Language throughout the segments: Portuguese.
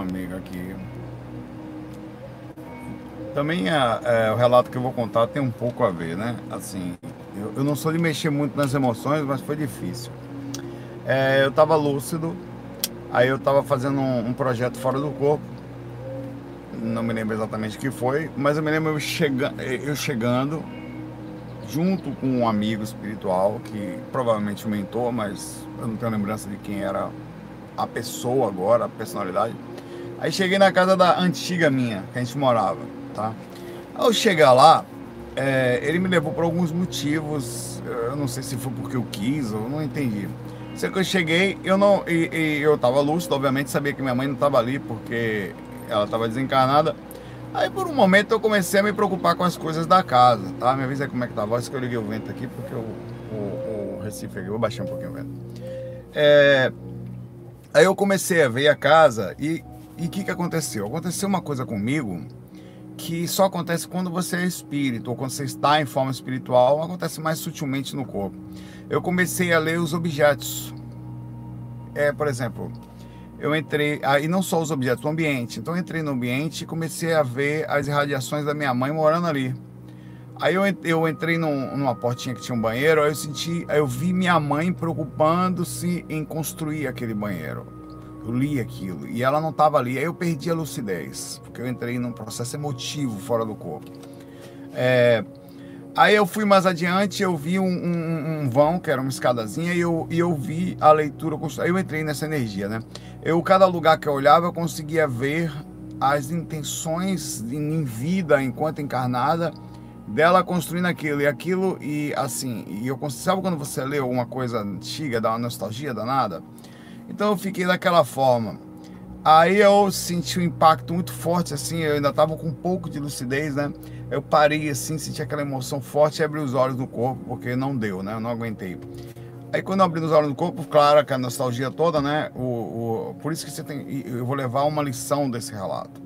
amiga aqui. Também a, é, o relato que eu vou contar tem um pouco a ver, né? Assim, eu, eu não sou de mexer muito nas emoções, mas foi difícil. É, eu estava lúcido, aí eu estava fazendo um, um, projeto fora do corpo, não me lembro exatamente o que foi, mas eu me lembro eu, chega, eu chegando junto com um amigo espiritual, que provavelmente um mentor, mas eu não tenho lembrança de quem era a pessoa agora, a personalidade. Aí cheguei na casa da antiga minha, que a gente morava, tá? Ao chegar lá, é, ele me levou por alguns motivos, eu não sei se foi porque eu quis ou não entendi. Sei que eu cheguei, eu não, e, e eu tava lúcido, obviamente sabia que minha mãe não estava ali porque ela estava desencarnada. Aí por um momento eu comecei a me preocupar com as coisas da casa, tá? Me avisa como é que tá a voz, que eu liguei o vento aqui porque o, o, o Recife aqui, vou baixar um pouquinho o vento. É, aí eu comecei a ver a casa e o que, que aconteceu? Aconteceu uma coisa comigo que só acontece quando você é espírito ou quando você está em forma espiritual, acontece mais sutilmente no corpo. Eu comecei a ler os objetos. É, por exemplo, eu entrei, aí não só os objetos, o ambiente. Então eu entrei no ambiente e comecei a ver as irradiações da minha mãe morando ali. Aí eu, eu entrei num, numa portinha que tinha um banheiro, aí eu senti, aí eu vi minha mãe preocupando-se em construir aquele banheiro. Eu li aquilo e ela não estava ali. Aí eu perdi a lucidez, porque eu entrei num processo emotivo fora do corpo. É, Aí eu fui mais adiante, eu vi um, um, um, vão, que era uma escadazinha, e eu, e eu vi a leitura. Eu entrei nessa energia, né? Eu, cada lugar que eu olhava, eu conseguia ver as intenções em vida, enquanto encarnada, dela construindo aquilo. E aquilo, e assim, e eu sabe quando você lê alguma coisa antiga, dá uma nostalgia danada? Então eu fiquei daquela forma. Aí eu senti um impacto muito forte, assim, eu ainda estava com um pouco de lucidez, né? Eu parei assim, senti aquela emoção forte e abri os olhos no corpo, porque não deu, né? Eu não aguentei. Aí quando eu abri os olhos no corpo, claro que a nostalgia toda, né? O, o, por isso que você tem. Eu vou levar uma lição desse relato.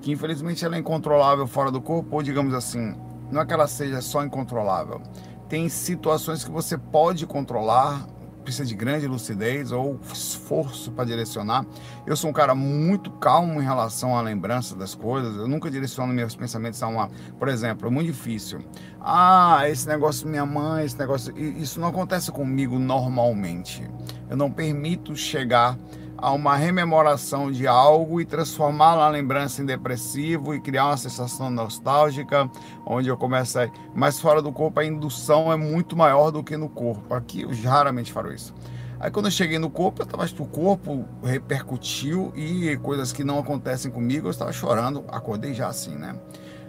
Que infelizmente ela é incontrolável fora do corpo, ou digamos assim, não é que ela seja só incontrolável. Tem situações que você pode controlar precisa de grande lucidez ou esforço para direcionar. Eu sou um cara muito calmo em relação à lembrança das coisas. Eu nunca direciono meus pensamentos a uma, por exemplo, é muito difícil. Ah, esse negócio minha mãe, esse negócio, isso não acontece comigo normalmente. Eu não permito chegar a uma rememoração de algo e transformar a lembrança em depressivo e criar uma sensação nostálgica, onde eu começo a. Mas fora do corpo, a indução é muito maior do que no corpo. Aqui eu raramente falo isso. Aí quando eu cheguei no corpo, eu tava, o corpo repercutiu e coisas que não acontecem comigo, eu estava chorando, acordei já assim, né?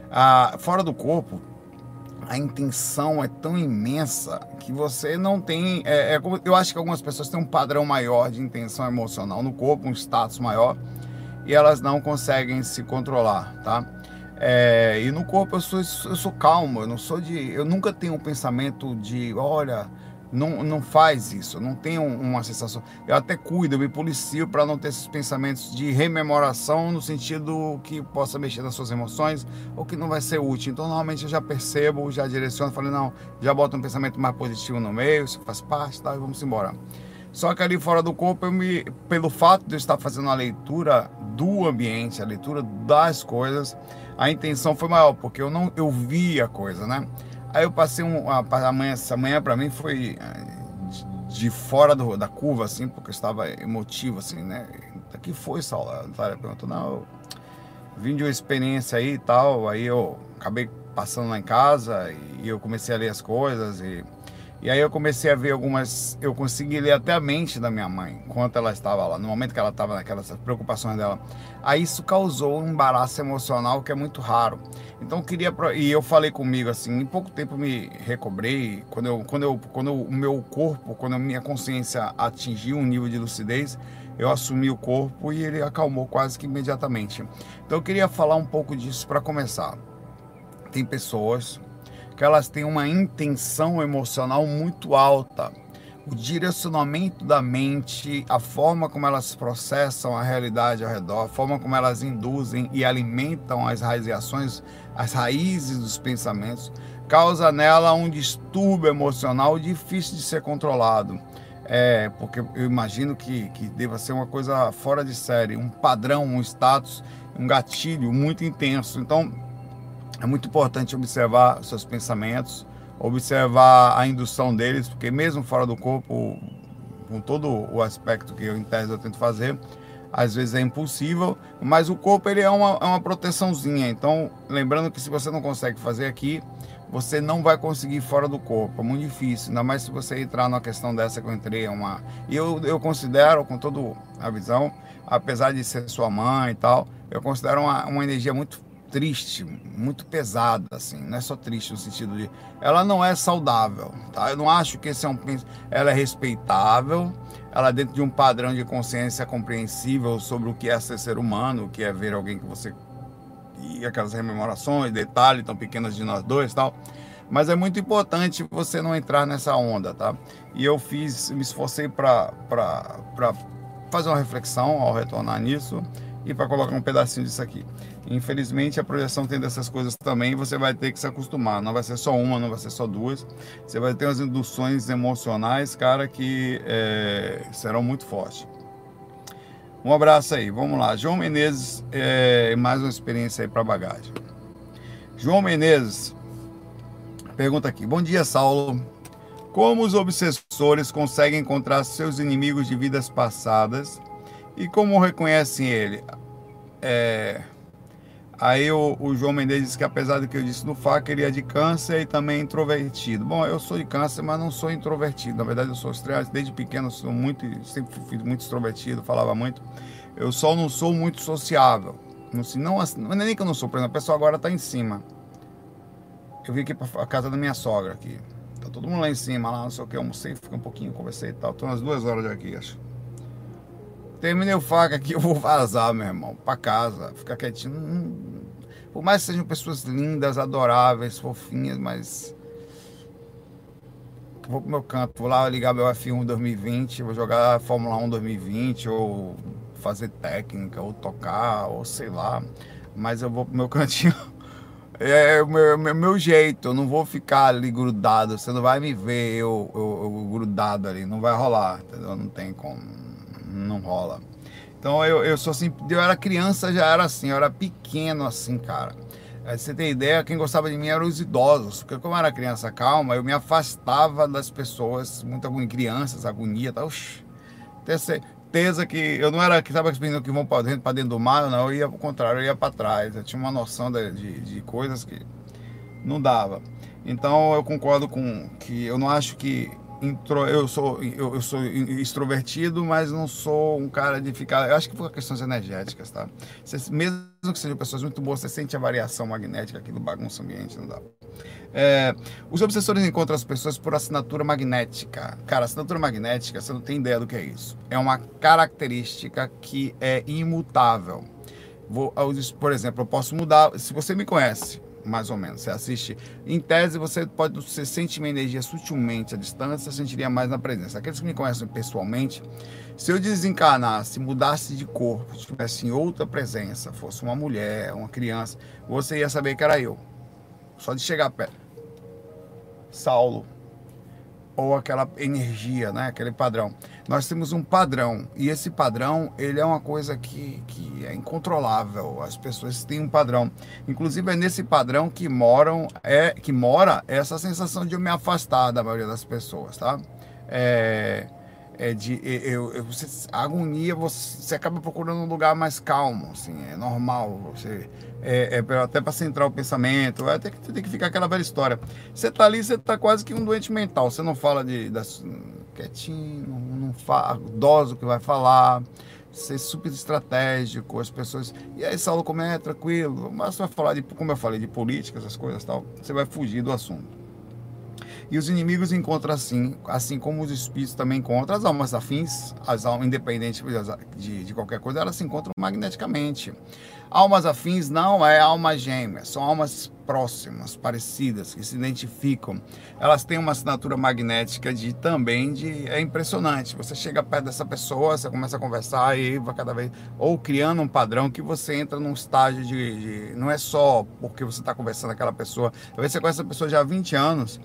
Ah, fora do corpo, a intenção é tão imensa que você não tem. É, é, eu acho que algumas pessoas têm um padrão maior de intenção emocional no corpo, um status maior, e elas não conseguem se controlar, tá? É, e no corpo eu sou, eu sou calmo, eu não sou de. Eu nunca tenho um pensamento de, olha, não, não faz isso, não tem uma sensação. Eu até cuido, eu me policio para não ter esses pensamentos de rememoração no sentido que possa mexer nas suas emoções ou que não vai ser útil. Então, normalmente eu já percebo, já direciono, falei, não, já boto um pensamento mais positivo no meio, isso faz parte, tá, e vamos embora. Só que ali fora do corpo, eu me, pelo fato de eu estar fazendo a leitura do ambiente, a leitura das coisas, a intenção foi maior, porque eu não eu vi a coisa, né? Aí eu passei um, a, a manhã, essa manhã para mim foi eh, de, de fora do, da curva, assim, porque eu estava emotivo, assim, né? O que foi, Saulo? A Natália perguntou, não, eu vim de uma experiência aí e tal, aí eu acabei passando lá em casa e eu comecei a ler as coisas e e aí eu comecei a ver algumas. Eu consegui ler até a mente da minha mãe, enquanto ela estava lá, no momento que ela estava naquelas preocupações dela. Aí isso causou um embaraço emocional que é muito raro. Então eu queria. E eu falei comigo assim, em pouco tempo me recobrei. Quando, eu, quando, eu, quando o meu corpo, quando a minha consciência atingiu um nível de lucidez, eu assumi o corpo e ele acalmou quase que imediatamente. Então eu queria falar um pouco disso para começar. Tem pessoas que elas têm uma intenção emocional muito alta. O direcionamento da mente, a forma como elas processam a realidade ao redor, a forma como elas induzem e alimentam as raizações, as raízes dos pensamentos, causa nela um distúrbio emocional difícil de ser controlado. é, porque eu imagino que, que deva ser uma coisa fora de série, um padrão, um status, um gatilho muito intenso. Então, é muito importante observar seus pensamentos, observar a indução deles, porque mesmo fora do corpo, com todo o aspecto que eu, em tese eu tento fazer, às vezes é impossível, mas o corpo ele é uma, é uma proteçãozinha. Então, lembrando que se você não consegue fazer aqui, você não vai conseguir fora do corpo. É muito difícil, ainda mais se você entrar numa questão dessa que eu entrei. É uma... Eu, eu considero, com toda a visão, apesar de ser sua mãe e tal, eu considero uma, uma energia muito triste, muito pesada, assim. Não é só triste no sentido de. Ela não é saudável, tá? Eu não acho que esse é um. Ela é respeitável, ela é dentro de um padrão de consciência compreensível sobre o que é ser ser humano, o que é ver alguém que você e aquelas rememorações, detalhes tão pequenos de nós dois tal. Mas é muito importante você não entrar nessa onda, tá? E eu fiz, me esforcei para fazer uma reflexão ao retornar nisso e para colocar um pedacinho disso aqui. Infelizmente, a projeção tem dessas coisas também, você vai ter que se acostumar. Não vai ser só uma, não vai ser só duas. Você vai ter umas induções emocionais, cara, que é, serão muito fortes. Um abraço aí, vamos lá. João Menezes, é, mais uma experiência aí para bagagem. João Menezes pergunta aqui: Bom dia, Saulo. Como os obsessores conseguem encontrar seus inimigos de vidas passadas e como reconhecem ele? É, Aí o, o, João Mendes disse que apesar do que eu disse no FAC, ele é de câncer e também introvertido. Bom, eu sou de câncer, mas não sou introvertido. Na verdade, eu sou extremamente, desde pequeno sou muito, sempre fui muito extrovertido, falava muito. Eu só não sou muito sociável. Não, não, não é nem que eu não sou, por exemplo, a pessoa agora está em cima. Eu vim aqui para a casa da minha sogra aqui. Tá todo mundo lá em cima, lá, não sei o que, almocei, fiquei um pouquinho, conversei e tal. Estou umas duas horas aqui, acho. Terminei o faca aqui, eu vou vazar, meu irmão, para casa, ficar quietinho. Por mais que sejam pessoas lindas, adoráveis, fofinhas, mas. Vou pro meu canto, vou lá ligar meu F1 2020, vou jogar Fórmula 1 2020, ou fazer técnica, ou tocar, ou sei lá. Mas eu vou pro meu cantinho. É o meu, meu, meu, jeito, eu não vou ficar ali grudado, você não vai me ver eu, eu, eu grudado ali, não vai rolar, entendeu? Não tem como não rola. Então eu, eu sou assim, eu era criança, já era assim, eu era pequeno assim, cara. Aí você tem ideia, quem gostava de mim eram os idosos, porque como eu era criança calma, eu me afastava das pessoas, muita crianças, agonia, tal. Ter certeza que eu não era que as meninas que vão para dentro, para dentro do mar, não, eu ia ao contrário, eu ia para trás. Eu tinha uma noção de, de, de coisas que não dava. Então eu concordo com que eu não acho que intro, eu sou eu, eu, sou extrovertido, mas não sou um cara de ficar. Eu acho que por questões energéticas, tá? Você, mesmo que sejam pessoas muito boas, você sente a variação magnética aqui do bagunça ambiente, não dá. É, os obsessores encontram as pessoas por assinatura magnética. Cara, assinatura magnética, você não tem ideia do que é isso. É uma característica que é imutável. Vou, por exemplo, eu posso mudar. Se você me conhece, mais ou menos. Você assiste, em tese, você pode, você sente uma energia sutilmente à distância, sentiria mais na presença. Aqueles que me conhecem pessoalmente, se eu desencarnasse, mudasse de corpo, tivesse em outra presença, fosse uma mulher, uma criança, você ia saber que era eu. Só de chegar perto. Saulo, ou aquela energia, né? aquele padrão. Nós temos um padrão e esse padrão ele é uma coisa que, que é incontrolável. As pessoas têm um padrão. Inclusive é nesse padrão que moram é que mora essa sensação de eu me afastar da maioria das pessoas, tá? É, é de eu, eu, você, a agonia você, você acaba procurando um lugar mais calmo, assim, é normal. Você é, é até para centrar o pensamento, até que tem que ficar aquela velha história. Você tá ali, você tá quase que um doente mental. Você não fala de das, quietinho, não fala, o que vai falar, ser super estratégico, as pessoas. E aí, Saulo, como é tranquilo, mas você vai falar de, como eu falei, de política, essas coisas tal, você vai fugir do assunto. E os inimigos encontram assim, assim como os espíritos também encontram, as almas afins, as almas independentes de, de qualquer coisa, elas se encontram magneticamente. Almas afins não é alma gêmea, são almas próximas, parecidas, que se identificam. Elas têm uma assinatura magnética de também de é impressionante. Você chega perto dessa pessoa, você começa a conversar e vai cada vez ou criando um padrão que você entra num estágio de, de não é só porque você está conversando com aquela pessoa. Talvez você conhece essa pessoa já há 20 anos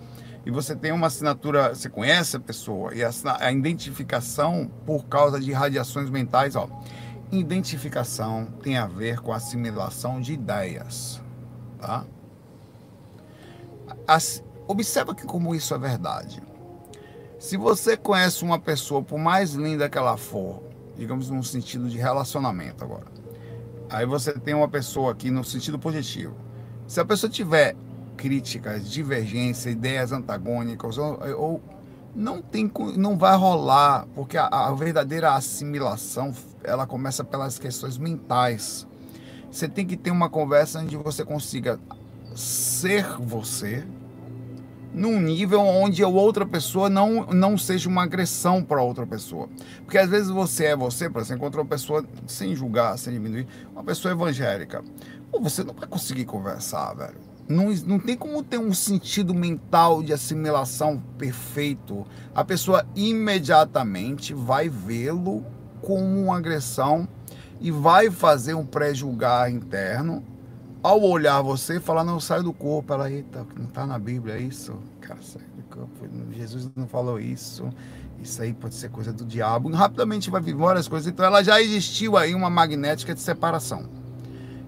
e você tem uma assinatura, você conhece a pessoa e a, a identificação por causa de radiações mentais, ó. Identificação tem a ver com assimilação de ideias, tá? As, observa que como isso é verdade. Se você conhece uma pessoa, por mais linda que ela for, digamos num sentido de relacionamento agora, aí você tem uma pessoa aqui no sentido positivo. Se a pessoa tiver críticas, divergências, ideias antagônicas, ou, ou não tem, não vai rolar, porque a, a, verdadeira assimilação ela começa pelas questões mentais. Você tem que ter uma conversa onde você consiga ser você, num nível onde a outra pessoa não, não seja uma agressão para outra pessoa. Porque às vezes você é você, por exemplo, encontra uma pessoa, sem julgar, sem diminuir, uma pessoa evangélica. Pô, você não vai conseguir conversar, velho não, não tem como ter um sentido mental de assimilação perfeito. A pessoa imediatamente vai vê-lo como uma agressão e vai fazer um pré-julgar interno. Ao olhar você, falar, não, sai do corpo. Ela, eita, não está na Bíblia é isso? Cara, sai do corpo. Jesus não falou isso. Isso aí pode ser coisa do diabo. E rapidamente vai vir várias coisas. Então ela já existiu aí uma magnética de separação.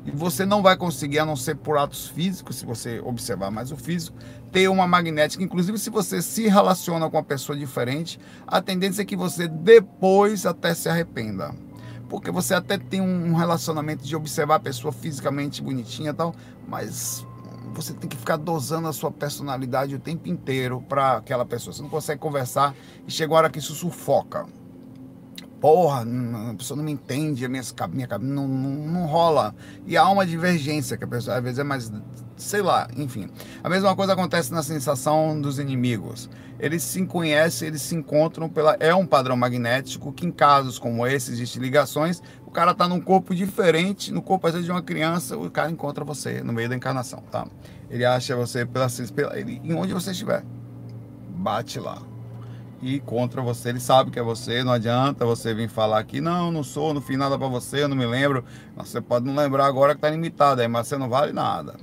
E você não vai conseguir, a não ser por atos físicos, se você observar mais o físico, ter uma magnética. Inclusive, se você se relaciona com uma pessoa diferente, a tendência é que você depois até se arrependa. Porque você até tem um relacionamento de observar a pessoa fisicamente bonitinha e tal, mas você tem que ficar dosando a sua personalidade o tempo inteiro para aquela pessoa. Você não consegue conversar e chega a hora que isso sufoca porra, a pessoa não me entende, a minha, minha não, não, não rola. E há uma divergência, que a pessoa às vezes é mais, sei lá, enfim. A mesma coisa acontece na sensação dos inimigos. Eles se conhecem, eles se encontram pela. É um padrão magnético que, em casos como esse, existem ligações. O cara tá num corpo diferente, no corpo às vezes de uma criança, o cara encontra você no meio da encarnação, tá? Ele acha você pela, pela ele, em onde você estiver. Bate lá e contra você. Ele sabe que é você, não adianta você vir falar aqui, não, não sou, não fiz nada para você, eu não me lembro. Você pode não lembrar agora que tá limitado aí, mas você não vale nada.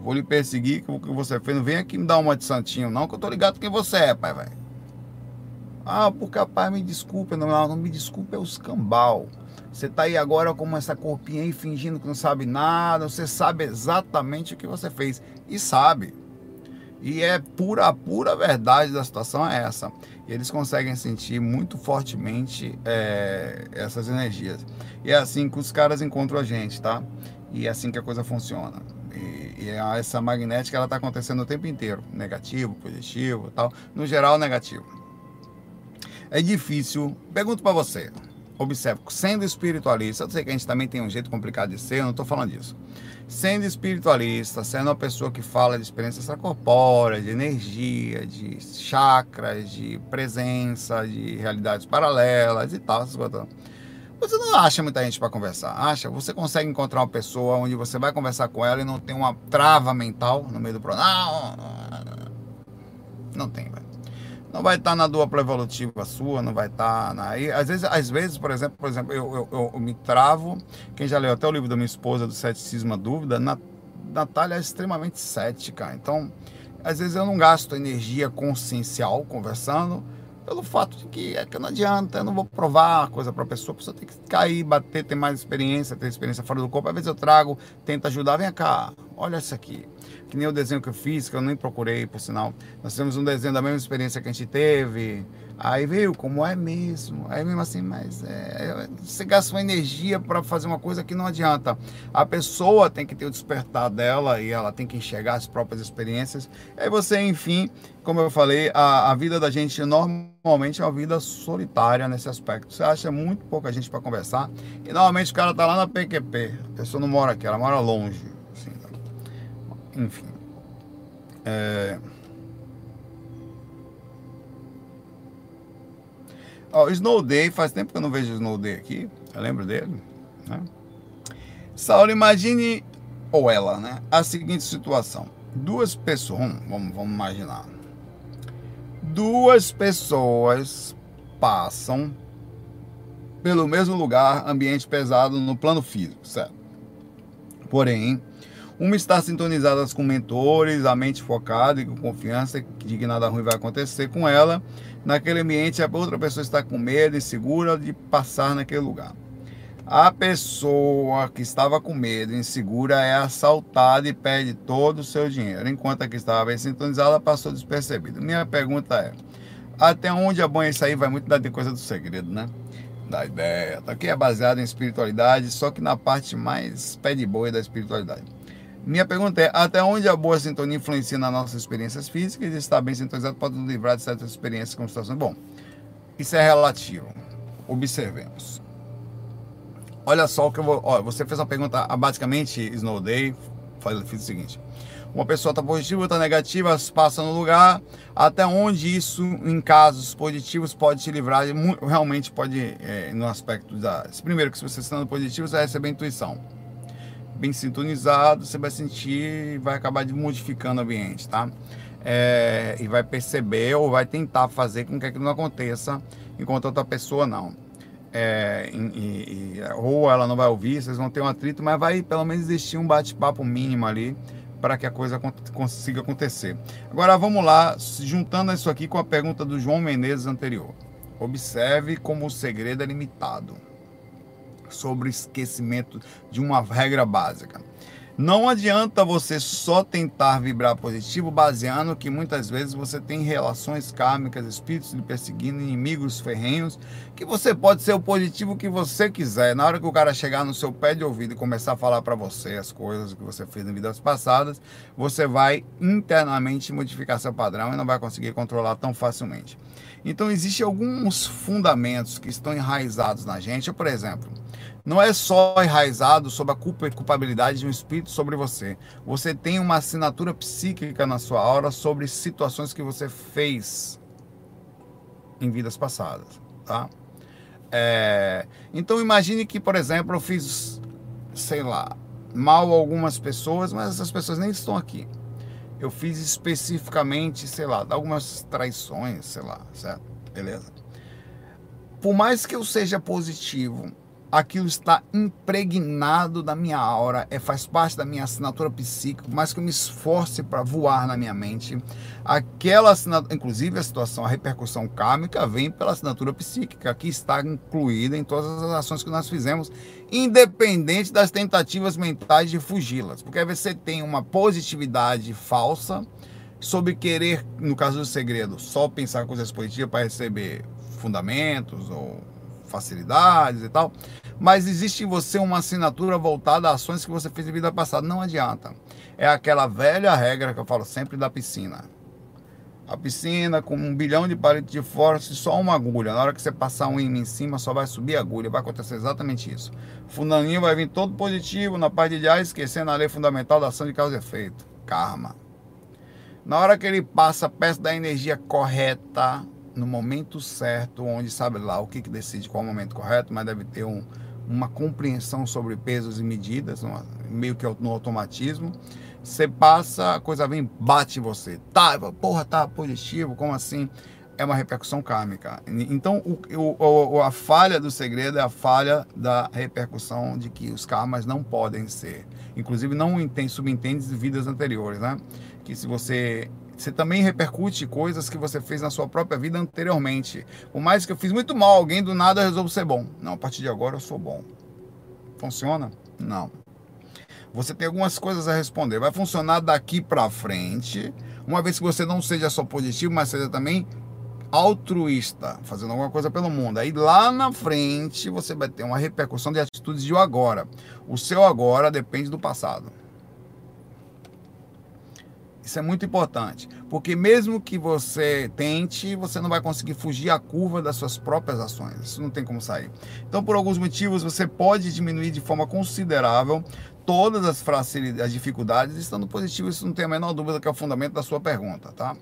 Vou lhe perseguir com o que você fez. Não vem aqui me dar uma de santinho, não, que eu tô ligado quem você é, pai, velho. Ah, porque pai, me desculpa, não, não me desculpa, é o escambau. Você tá aí agora como essa corpinha aí fingindo que não sabe nada, você sabe exatamente o que você fez. E sabe. E é pura, pura verdade da situação é essa. E eles conseguem sentir muito fortemente é, essas energias. E é assim que os caras encontram a gente, tá? E é assim que a coisa funciona. E, e essa magnética ela está acontecendo o tempo inteiro, negativo, positivo, tal. No geral, negativo. É difícil. Pergunto para você. Observe, sendo espiritualista, eu sei que a gente também tem um jeito complicado de ser, eu não estou falando disso sendo espiritualista, sendo uma pessoa que fala de experiência extracorpórea, de energia, de chakras, de presença, de realidades paralelas e tal, você não acha muita gente para conversar, acha? Você consegue encontrar uma pessoa onde você vai conversar com ela e não tem uma trava mental no meio do programa? Não, não tem, velho não vai estar na dupla evolutiva sua, não vai estar na. Aí, às vezes, às vezes, por exemplo, por exemplo, eu, eu, eu me travo. Quem já leu até o livro da minha esposa, do Ceticismo a Dúvida, na, Natália é extremamente cética. Então, às vezes eu não gasto energia consciencial conversando, pelo fato de que é que não adianta, eu não vou provar coisa para a pessoa, a pessoa tem que cair, bater, ter mais experiência, ter experiência fora do corpo. Às vezes eu trago, tento ajudar, vem cá, olha isso aqui que nem o desenho que eu fiz, que eu nem procurei, por sinal. Nós temos um desenho da mesma experiência que a gente teve. Aí veio como é mesmo. Aí mesmo assim, mas é, você gasta uma energia para fazer uma coisa que não adianta. A pessoa tem que ter o despertar dela e ela tem que enxergar as próprias experiências. Aí você, enfim, como eu falei, a, a vida da gente normalmente é uma vida solitária nesse aspecto. Você acha muito pouca gente para conversar. E normalmente o cara tá lá na PQP. A pessoa não mora aqui, ela mora longe enfim. É... Snow Day, faz tempo que eu não vejo Snow Day aqui. Eu lembro dele. Né? Saulo, imagine, ou ela, né? A seguinte situação. Duas pessoas, vamos, vamos imaginar. Duas pessoas passam pelo mesmo lugar, ambiente pesado no plano físico, certo? Porém, Uma está sintonizada com mentores, a mente focada e com confiança de que nada ruim vai acontecer com ela. Naquele ambiente, a outra pessoa está com medo e segura de passar naquele lugar. A pessoa que estava com medo e insegura é assaltada e perde todo o seu dinheiro, enquanto a que estava bem sintonizada passou despercebida. Minha pergunta é: até onde é bom isso aí? Vai muito da coisa do segredo, né? Da ideia. Aqui é baseado em espiritualidade, só que na parte mais pé de boi da espiritualidade. Minha pergunta é: até onde a boa sintonia influencia nas nossas experiências físicas e estar bem sintonizado pode nos livrar de certas experiências como situações? Bom, isso é relativo. Observemos. Olha só o que eu vou. Olha, você fez uma pergunta, ah, basicamente, Snow Day, fiz o seguinte. Uma pessoa está positiva, outra negativa, passa no lugar. Até onde isso, em casos positivos, pode te livrar? Realmente pode, é, no aspecto da. Primeiro, que se você está no positivo, você vai receber intuição. Bem sintonizado, você vai sentir, vai acabar modificando o ambiente, tá? É, e vai perceber ou vai tentar fazer com que aquilo não aconteça, enquanto outra pessoa não é, e, e, ou ela não vai ouvir, vocês vão ter um atrito, mas vai pelo menos existir um bate-papo mínimo ali para que a coisa consiga acontecer. Agora vamos lá, juntando isso aqui com a pergunta do João Menezes anterior. Observe como o segredo é limitado sobre esquecimento de uma regra básica. Não adianta você só tentar vibrar positivo baseando que muitas vezes você tem relações kármicas, espíritos lhe perseguindo, inimigos ferrenhos, que você pode ser o positivo que você quiser. Na hora que o cara chegar no seu pé de ouvido e começar a falar para você as coisas que você fez em vidas passadas, você vai internamente modificar seu padrão e não vai conseguir controlar tão facilmente. Então existem alguns fundamentos que estão enraizados na gente, por exemplo, não é só enraizado sobre a culpa e culpabilidade de um espírito sobre você. Você tem uma assinatura psíquica na sua aura sobre situações que você fez em vidas passadas, tá? É, então imagine que, por exemplo, eu fiz, sei lá, mal algumas pessoas, mas essas pessoas nem estão aqui. Eu fiz especificamente, sei lá, algumas traições, sei lá, certo? Beleza. Por mais que eu seja positivo aquilo está impregnado da minha aura, é, faz parte da minha assinatura psíquica, mais que eu me esforce para voar na minha mente, aquela assinatura, inclusive a situação, a repercussão kármica vem pela assinatura psíquica, que está incluída em todas as ações que nós fizemos, independente das tentativas mentais de fugi-las, porque você tem uma positividade falsa sobre querer, no caso do segredo, só pensar coisas positivas para receber fundamentos ou facilidades e tal, mas existe em você uma assinatura voltada a ações que você fez em vida passada. Não adianta. É aquela velha regra que eu falo sempre da piscina. A piscina com um bilhão de palitos de força só uma agulha. Na hora que você passar um imã em cima, só vai subir a agulha. Vai acontecer exatamente isso. Fundaninho vai vir todo positivo na parte de ar, esquecendo a lei fundamental da ação de causa e efeito. Karma. Na hora que ele passa perto da energia correta, no momento certo, onde sabe lá o que, que decide qual o momento correto, mas deve ter um, uma compreensão sobre pesos e medidas, uma, meio que no automatismo. Você passa, a coisa vem, bate você. Tá, porra, tá positivo, como assim? É uma repercussão kármica. Então, o, o, a falha do segredo é a falha da repercussão de que os karmas não podem ser. Inclusive, não subentende de vidas anteriores, né? Que se você você também repercute coisas que você fez na sua própria vida anteriormente. Por mais que eu fiz muito mal alguém, do nada eu resolvo ser bom. Não, a partir de agora eu sou bom. Funciona? Não. Você tem algumas coisas a responder. Vai funcionar daqui para frente, uma vez que você não seja só positivo, mas seja também altruísta, fazendo alguma coisa pelo mundo. Aí lá na frente você vai ter uma repercussão de atitudes de agora. O seu agora depende do passado. Isso é muito importante, porque mesmo que você tente, você não vai conseguir fugir a curva das suas próprias ações. Isso não tem como sair. Então, por alguns motivos, você pode diminuir de forma considerável todas as, as dificuldades, estando positivo, isso não tem a menor dúvida que é o fundamento da sua pergunta, tá?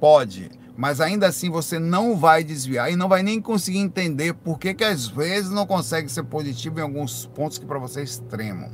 Pode, mas ainda assim você não vai desviar e não vai nem conseguir entender por que, que às vezes não consegue ser positivo em alguns pontos que para você é extremo.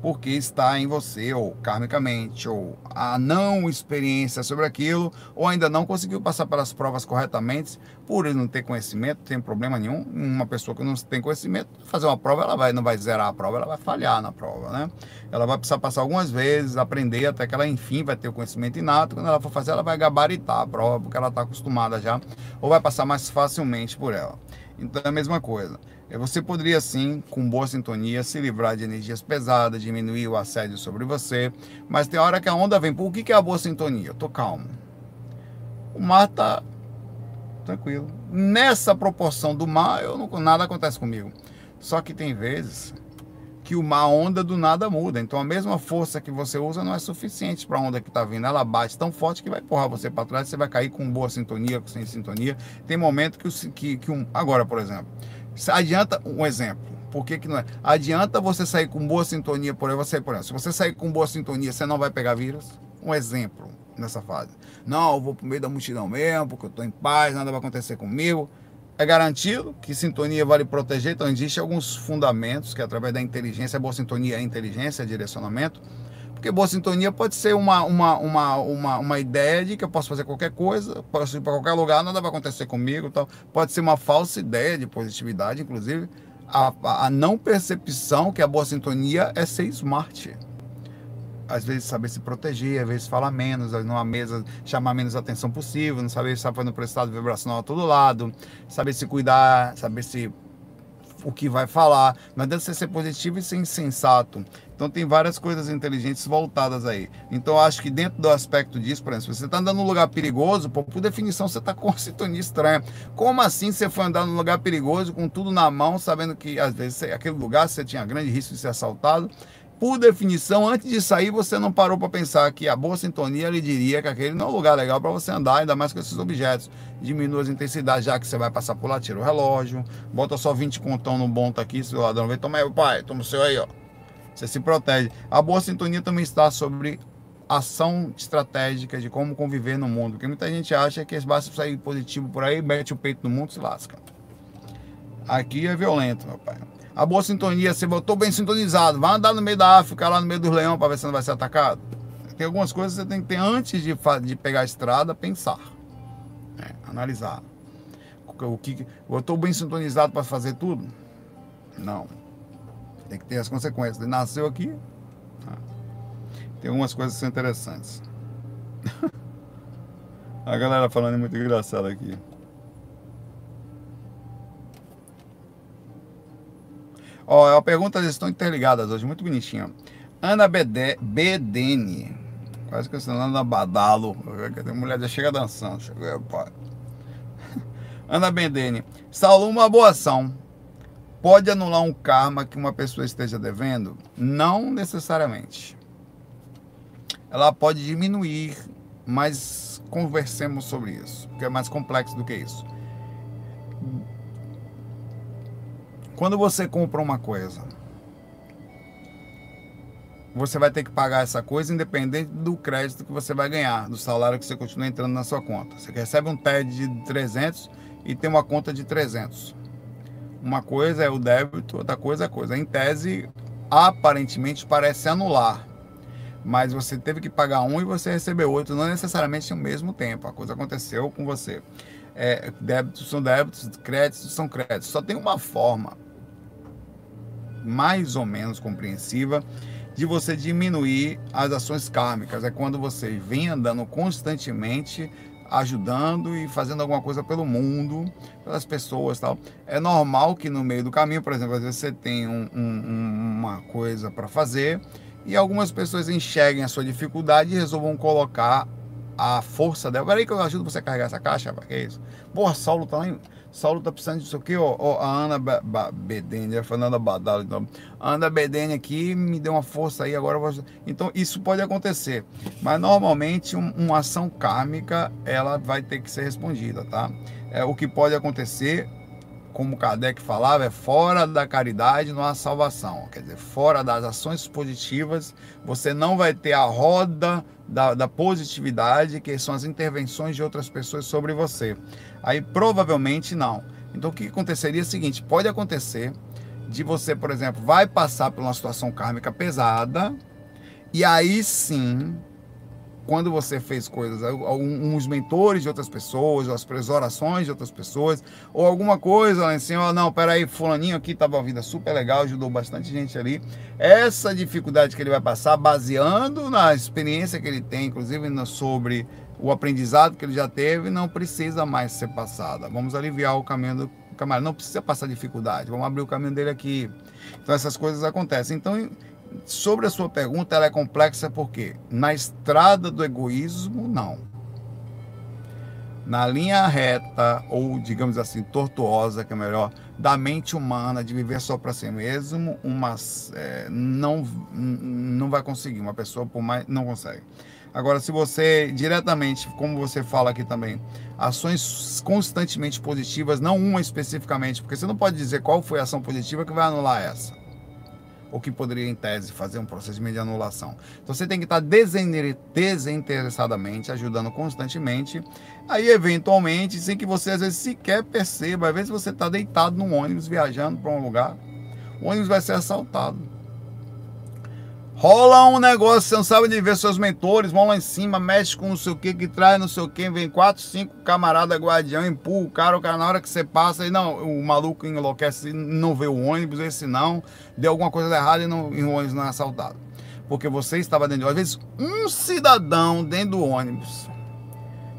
Porque está em você, ou karmicamente, ou a não experiência sobre aquilo, ou ainda não conseguiu passar pelas provas corretamente, por ele não ter conhecimento, tem problema nenhum. Uma pessoa que não tem conhecimento, fazer uma prova, ela vai, não vai zerar a prova, ela vai falhar na prova, né? Ela vai precisar passar algumas vezes, aprender, até que ela, enfim, vai ter o conhecimento inato. Quando ela for fazer, ela vai gabaritar a prova, porque ela está acostumada já, ou vai passar mais facilmente por ela. Então é a mesma coisa. É, você poderia sim, com boa sintonia, se livrar de energias pesadas, diminuir o assédio sobre você, mas tem hora que a onda vem. Por que é a boa sintonia? Eu tô calmo. O mar tá tranquilo. Nessa proporção do mar, eu não, nada acontece comigo. Só que tem vezes que o mar, a onda do nada muda. Então a mesma força que você usa não é suficiente para a onda que está vindo. Ela bate tão forte que vai empurrar você para trás, você vai cair com boa sintonia, sem sintonia. Tem momento que, que, que um. Agora, por exemplo, Adianta um exemplo. Por que, que não é? Adianta você sair com boa sintonia, por exemplo, você, por exemplo, se você sair com boa sintonia, você não vai pegar vírus? Um exemplo nessa fase. Não, eu vou pro meio da multidão mesmo, porque eu estou em paz, nada vai acontecer comigo. É garantido que sintonia vale proteger, então existem alguns fundamentos que através da inteligência, boa sintonia é inteligência, é direcionamento, porque boa sintonia pode ser uma, uma, uma, uma, uma ideia de que eu posso fazer qualquer coisa, posso ir para qualquer lugar, nada vai acontecer comigo. Tal. Pode ser uma falsa ideia de positividade, inclusive. A, a não percepção que a boa sintonia é ser smart. Às vezes saber se proteger, às vezes falar menos, numa mesa chamar menos atenção possível, não saber estar fazendo prestado vibracional a todo lado, saber se cuidar, saber se o que vai falar. Não adianta você ser positivo e ser insensato. Então tem várias coisas inteligentes voltadas aí. Então acho que dentro do aspecto disso, por exemplo, se você está andando num lugar perigoso, pô, por definição você está com uma sintonia estranha. Como assim você foi andar num lugar perigoso com tudo na mão, sabendo que às vezes aquele lugar você tinha grande risco de ser assaltado? por definição, antes de sair, você não parou para pensar que a boa sintonia lhe diria que aquele não é um lugar legal para você andar, ainda mais com esses objetos. Diminua as intensidades, já que você vai passar por lá, tira o relógio, bota só 20 contão no bonto aqui, se o ladrão vem, toma aí, pai, toma o seu aí, ó. Você se protege. A boa sintonia também está sobre ação estratégica de como conviver no mundo. Porque muita gente acha que basta sair positivo por aí, mete o peito no mundo e se lasca. Aqui é violento, meu pai a boa sintonia, você voltou bem sintonizado, vai andar no meio da África, lá no meio dos leões, para ver se não vai ser atacado. Tem algumas coisas que você tem que ter antes de, de pegar a estrada, pensar, né? analisar. O que, eu estou bem sintonizado para fazer tudo? Não. Tem que ter as consequências. Ele nasceu aqui. Né? Tem algumas coisas que são interessantes. a galera falando é muito engraçado aqui. Ó, a pergunta estão interligadas hoje, muito bonitinha. Ana Bede, Bedene. Quase que eu Ana Badalo. A mulher já chega dançando. Chega. Ana Bedene. Saulo, uma boa ação pode anular um karma que uma pessoa esteja devendo? Não necessariamente. Ela pode diminuir, mas conversemos sobre isso, porque é mais complexo do que isso. Quando você compra uma coisa, você vai ter que pagar essa coisa independente do crédito que você vai ganhar, do salário que você continua entrando na sua conta. Você recebe um TED de 300 e tem uma conta de 300. Uma coisa é o débito, outra coisa é a coisa. Em tese, aparentemente parece anular, mas você teve que pagar um e você recebeu outro, não necessariamente no mesmo tempo. A coisa aconteceu com você. É, débitos são débitos, créditos são créditos. Só tem uma forma mais ou menos compreensiva de você diminuir as ações kármicas. É quando você vem andando constantemente ajudando e fazendo alguma coisa pelo mundo, pelas pessoas tal. É normal que no meio do caminho, por exemplo, às vezes você tem um, um, uma coisa para fazer e algumas pessoas enxerguem a sua dificuldade e resolvam colocar a força dela. Peraí que eu ajudo você a carregar essa caixa, que é isso? Porra, Saulo tá lá em Saulo tá precisando disso aqui, ó, ó a Ana Bedene, a Fernanda Badalo, então. A Ana Bedene aqui me deu uma força aí, agora vou... Então, isso pode acontecer. Mas, normalmente, um, uma ação kármica, ela vai ter que ser respondida, tá? É, o que pode acontecer, como Kardec falava, é fora da caridade não há salvação. Quer dizer, fora das ações positivas, você não vai ter a roda da, da positividade, que são as intervenções de outras pessoas sobre você. Aí provavelmente não. Então o que aconteceria é o seguinte: pode acontecer de você, por exemplo, vai passar por uma situação kármica pesada, e aí sim, quando você fez coisas, uns mentores de outras pessoas, ou as orações de outras pessoas, ou alguma coisa assim, ó, não, peraí, fulaninho aqui estava uma vida super legal, ajudou bastante gente ali. Essa dificuldade que ele vai passar, baseando na experiência que ele tem, inclusive sobre o aprendizado que ele já teve, não precisa mais ser passada. Vamos aliviar o caminho do camarada, não precisa passar dificuldade, vamos abrir o caminho dele aqui. Então essas coisas acontecem. Então, sobre a sua pergunta, ela é complexa porque na estrada do egoísmo, não. Na linha reta, ou digamos assim, tortuosa, que é melhor, da mente humana, de viver só para si mesmo, uma, é, não, não vai conseguir. Uma pessoa, por mais. não consegue. Agora, se você diretamente, como você fala aqui também, ações constantemente positivas, não uma especificamente, porque você não pode dizer qual foi a ação positiva que vai anular essa ou que poderia, em tese, fazer um procedimento de anulação. Então você tem que estar desinteressadamente, ajudando constantemente. Aí, eventualmente, sem que você às vezes sequer perceba, às vezes você está deitado num ônibus viajando para um lugar, o ônibus vai ser assaltado. Rola um negócio, você não sabe onde ver seus mentores, vão lá em cima, mexe com não sei o que, que traz não sei o que, vem quatro, cinco camaradas guardião, empurra o cara, o cara na hora que você passa, e não, o maluco enlouquece, não vê o ônibus, esse não, deu alguma coisa errada e, não, e o ônibus não é assaltado. Porque você estava dentro de Às vezes, um cidadão dentro do ônibus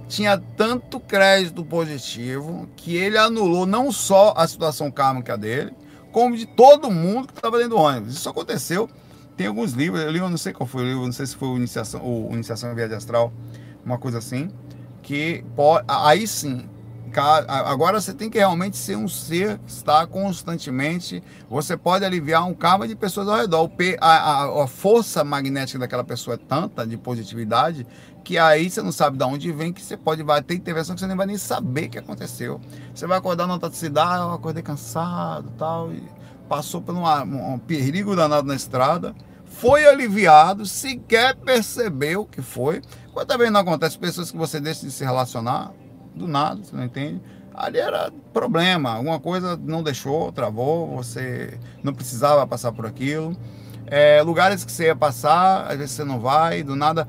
tinha tanto crédito positivo que ele anulou não só a situação kármica dele, como de todo mundo que estava dentro do ônibus. Isso aconteceu tem alguns livros, eu li, eu não sei qual foi o livro, não sei se foi o Iniciação, ou Iniciação em Viagem Astral, uma coisa assim, que pode, aí sim, agora você tem que realmente ser um ser que está constantemente, você pode aliviar um karma de pessoas ao redor, a, a, a força magnética daquela pessoa é tanta, de positividade, que aí você não sabe de onde vem, que você pode ter intervenção que você nem vai nem saber o que aconteceu. Você vai acordar na outra cidade, ah, eu acordei cansado tal, e passou por um perigo danado na estrada, foi aliviado, sequer percebeu que foi. Quantas vezes não acontece pessoas que você deixa de se relacionar, do nada, você não entende? Ali era problema, alguma coisa não deixou, travou, você não precisava passar por aquilo. É, lugares que você ia passar, às vezes você não vai, do nada.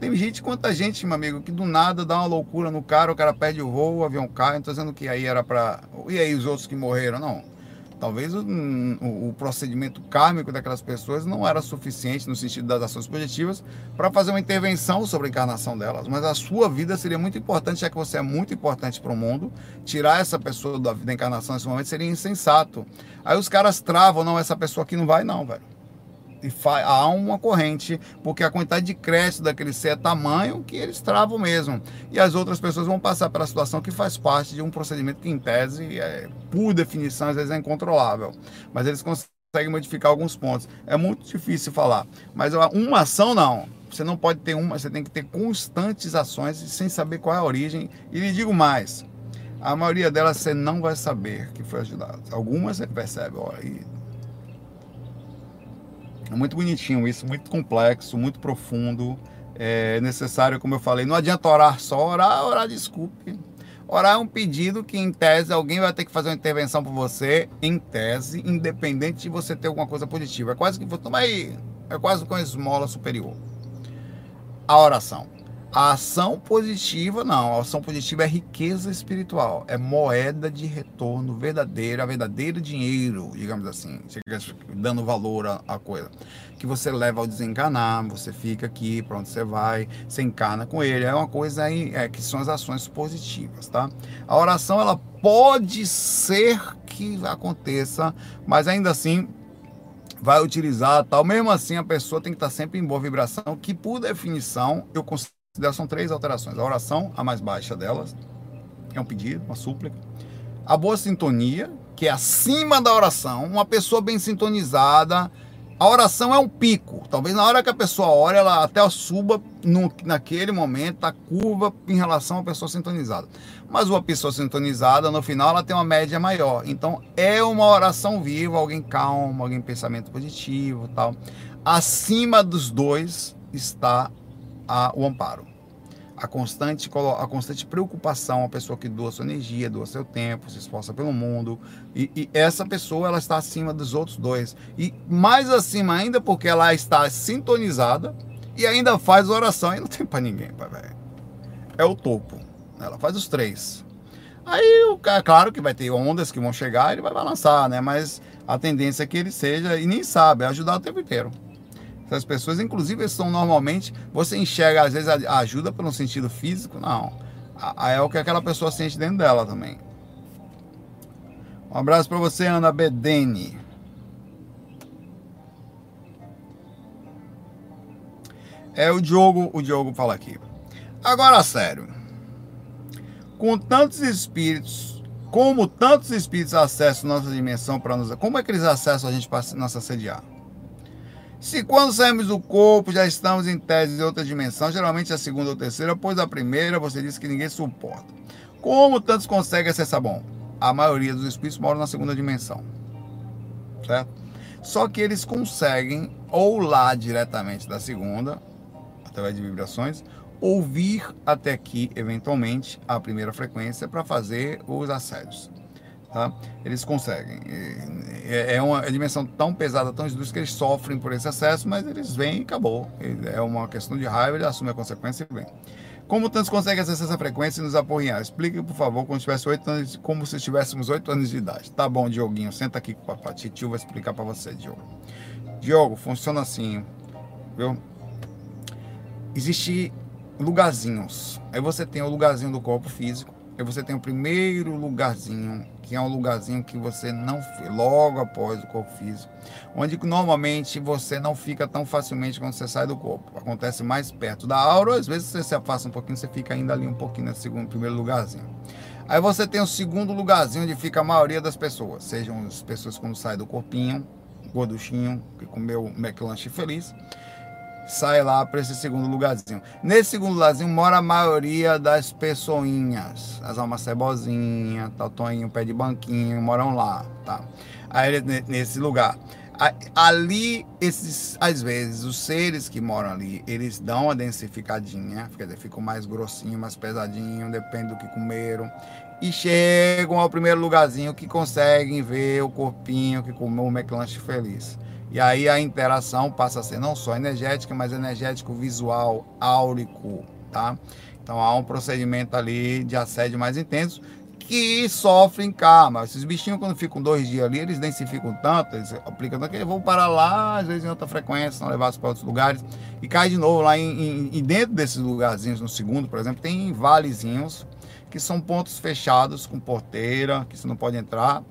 Tem gente, quanta gente, meu amigo, que do nada dá uma loucura no cara, o cara perde o voo, o avião cai, não estou dizendo que aí era para. E aí os outros que morreram? Não. Talvez o, o, procedimento kármico daquelas pessoas não era suficiente no sentido das ações positivas para fazer uma intervenção sobre a encarnação delas, mas a sua vida seria muito importante, já que você é muito importante para o mundo. Tirar essa pessoa da, da encarnação nesse momento seria insensato. Aí os caras travam, não, essa pessoa aqui não vai, não, velho há uma corrente, porque a quantidade de crédito daquele ser é tamanho que eles travam mesmo. E as outras pessoas vão passar pela situação que faz parte de um procedimento que, em tese, é, por definição, às vezes é incontrolável. Mas eles conseguem modificar alguns pontos. É muito difícil falar. Mas uma ação, não. Você não pode ter uma, você tem que ter constantes ações sem saber qual é a origem. E lhe digo mais, a maioria delas você não vai saber que foi ajudado. Algumas você percebe, ó, e muito bonitinho isso, muito complexo, muito profundo. É necessário, como eu falei, não adianta orar só, orar, orar, desculpe. Orar é um pedido que, em tese, alguém vai ter que fazer uma intervenção por você, em tese, independente de você ter alguma coisa positiva. É quase que, toma aí, é quase com esmola superior. A oração. A ação positiva, não. A ação positiva é riqueza espiritual. É moeda de retorno verdadeira, verdadeiro dinheiro, digamos assim. Dando valor à, coisa. Que você leva ao desencanar, você fica aqui, para onde você vai, você encarna com ele. É uma coisa aí, é, que são as ações positivas, tá? A oração, ela pode ser que aconteça, mas ainda assim vai utilizar tal. Mesmo assim, a pessoa tem que estar sempre em boa vibração, que por definição eu consigo são três alterações. A oração, a mais baixa delas, é um pedido, uma súplica. A boa sintonia, que é acima da oração, uma pessoa bem sintonizada. A oração é um pico. Talvez na hora que a pessoa ora, ela até suba no, naquele momento, a curva em relação à pessoa sintonizada. Mas uma pessoa sintonizada, no final, ela tem uma média maior. Então, é uma oração viva, alguém calmo, alguém pensamento positivo tal. Acima dos dois está a, o amparo. a constante, a constante preocupação, a pessoa que doa sua energia, doa seu tempo, se esforça pelo mundo. E, e, essa pessoa ela está acima dos outros dois. E mais acima ainda porque ela está sintonizada e ainda faz oração e não tem para ninguém, pai, velho. É o topo. Ela faz os três. Aí, claro que vai ter ondas que vão chegar ele vai balançar, né? Mas a tendência é que ele seja, e nem sabe, é ajudar o tempo inteiro. Essas pessoas, inclusive, são normalmente. Você enxerga, às vezes, a ajuda pelo sentido físico? Não. É o que aquela pessoa sente dentro dela também. Um abraço para você, Ana Bedene. É o Diogo, o Diogo fala aqui. Agora, sério. Com tantos espíritos, como tantos espíritos acessam nossa dimensão para nos. Como é que eles acessam a gente para nos assediar? Se quando saímos do corpo já estamos em tese de outra dimensão, geralmente a segunda ou terceira, pois a primeira você disse que ninguém suporta. Como tantos conseguem acessar? Bom, a maioria dos espíritos moram na segunda dimensão, certo? Só que eles conseguem, ou lá diretamente da segunda, através de vibrações, ouvir até aqui, eventualmente, a primeira frequência para fazer os assédios. Tá? Eles conseguem. É, uma dimensão tão pesada, tão esdrúxula que eles sofrem por esse acesso, mas eles vêm e acabou. É uma questão de raiva, ele assume a consequência e vem. Como tantos conseguem acessar essa frequência e nos aporrinhar? Explique, por favor, como, tivesse 8 anos, como se tivéssemos 8 anos de idade. Tá bom, Dioguinho, senta aqui com o papai. Tio vai explicar para você, Diogo. Diogo, funciona assim, viu? Existe lugarzinhos. Aí você tem o lugarzinho do corpo físico, aí você tem o primeiro lugarzinho que é um lugarzinho que você não logo após o corpo físico, onde normalmente você não fica tão facilmente quando você sai do corpo. Acontece mais perto da aura, às vezes você se afasta um pouquinho, você fica ainda ali um pouquinho nesse segundo, primeiro lugarzinho. Aí você tem o segundo lugarzinho onde fica a maioria das pessoas, sejam as pessoas quando saem do corpinho, gorduchinho, que comeu McLanche feliz, sai lá para esse segundo lugarzinho. Nesse segundo lugarzinho mora a maioria das pessoinhas. As almas cebozinhas, Tatoinho, pé de banquinho, moram lá, tá? Aí nesse lugar. Ali, esses, às vezes, os seres que moram ali, eles dão uma densificadinha, quer dizer, ficam mais grossinho, mais pesadinho, depende do que comeram. E chegam ao primeiro lugarzinho que conseguem ver o corpinho que comeu o McLanche feliz. E aí a interação passa a ser não só energética, mas energético, visual, áurico, tá? Então há um procedimento ali de assédio mais intenso que sofrem karma. Esses bichinhos, quando ficam dois dias ali, eles densificam tanto, eles aplicam tanto que eles vão parar lá, às vezes em outra frequência, são levados para outros lugares e cai de novo lá em, em, e dentro desses lugarzinhos, no segundo, por exemplo, tem valezinhos que são pontos fechados com porteira, que você não pode entrar,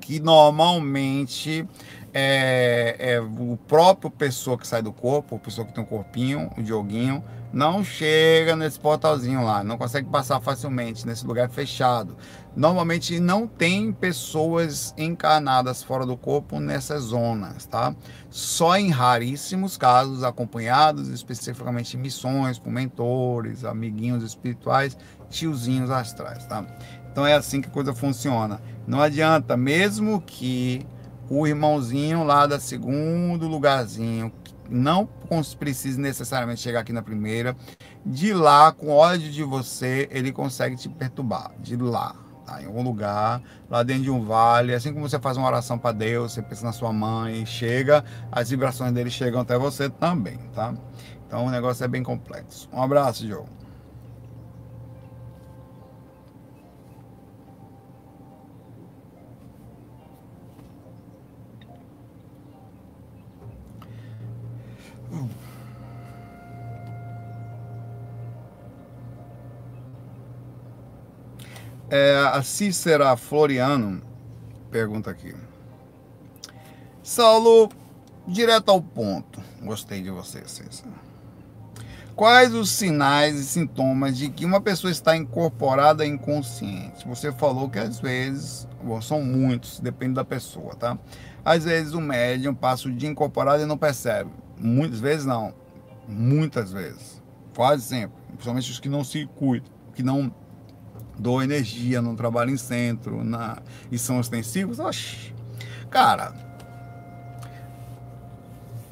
que normalmente é, é, o próprio pessoa que sai do corpo, a pessoa que tem um corpinho, o Dioguinho, não chega nesse portalzinho lá, não consegue passar facilmente nesse lugar fechado. Normalmente não tem pessoas encarnadas fora do corpo nessas zonas, tá? Só em raríssimos casos, acompanhados especificamente em missões, com mentores, amiguinhos espirituais, tiozinhos astrais, tá? Então é assim que a coisa funciona. Não adianta, mesmo que o irmãozinho lá da segundo lugarzinho não precisa necessariamente chegar aqui na primeira. De lá, com ódio de você, ele consegue te perturbar. De lá, tá? Em algum lugar, lá dentro de um vale. Assim como você faz uma oração para Deus, você pensa na sua mãe, chega, as vibrações dele chegam até você também, tá? Então o negócio é bem complexo. Um abraço, João. É, a Cícera Floriano pergunta aqui. Saulo, direto ao ponto. Gostei de você, Cícera. Quais os sinais e sintomas de que uma pessoa está incorporada inconsciente? Você falou que às vezes, bom, são muitos, depende da pessoa, tá? Às vezes o médium passa o dia incorporado e não percebe. Muitas vezes não. Muitas vezes. Quase sempre. Principalmente os que não se cuidam, que não dou energia, não trabalho em centro, na, e são ostensivos, oxi. Cara,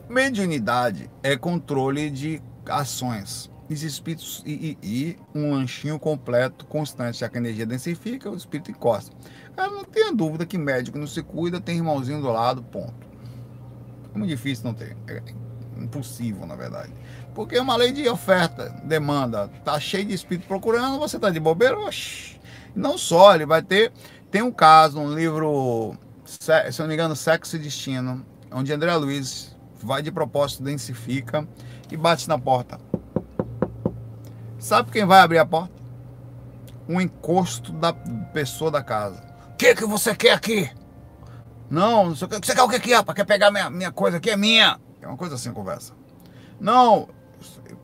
mediunidade é controle de ações. os espíritos e, e, e, um lanchinho completo, constante, já que a energia densifica, o espírito encosta. Cara, não tenha dúvida que médico não se cuida, tem irmãozinho do lado, ponto. É muito difícil não ter. É impossível, na verdade. Porque é uma lei de oferta, demanda. Tá cheio de espírito procurando, você tá de bobeira, oxi. Não só, ele vai ter. Tem um caso, um livro, se não me engano, Sexo e Destino, onde André Luiz vai de propósito, densifica e bate na porta. Sabe quem vai abrir a porta? Um encosto da pessoa da casa. O que, que você quer aqui? Não, você quer o que aqui, rapaz? Quer pegar minha, minha coisa aqui? É minha. É uma coisa assim conversa. Não,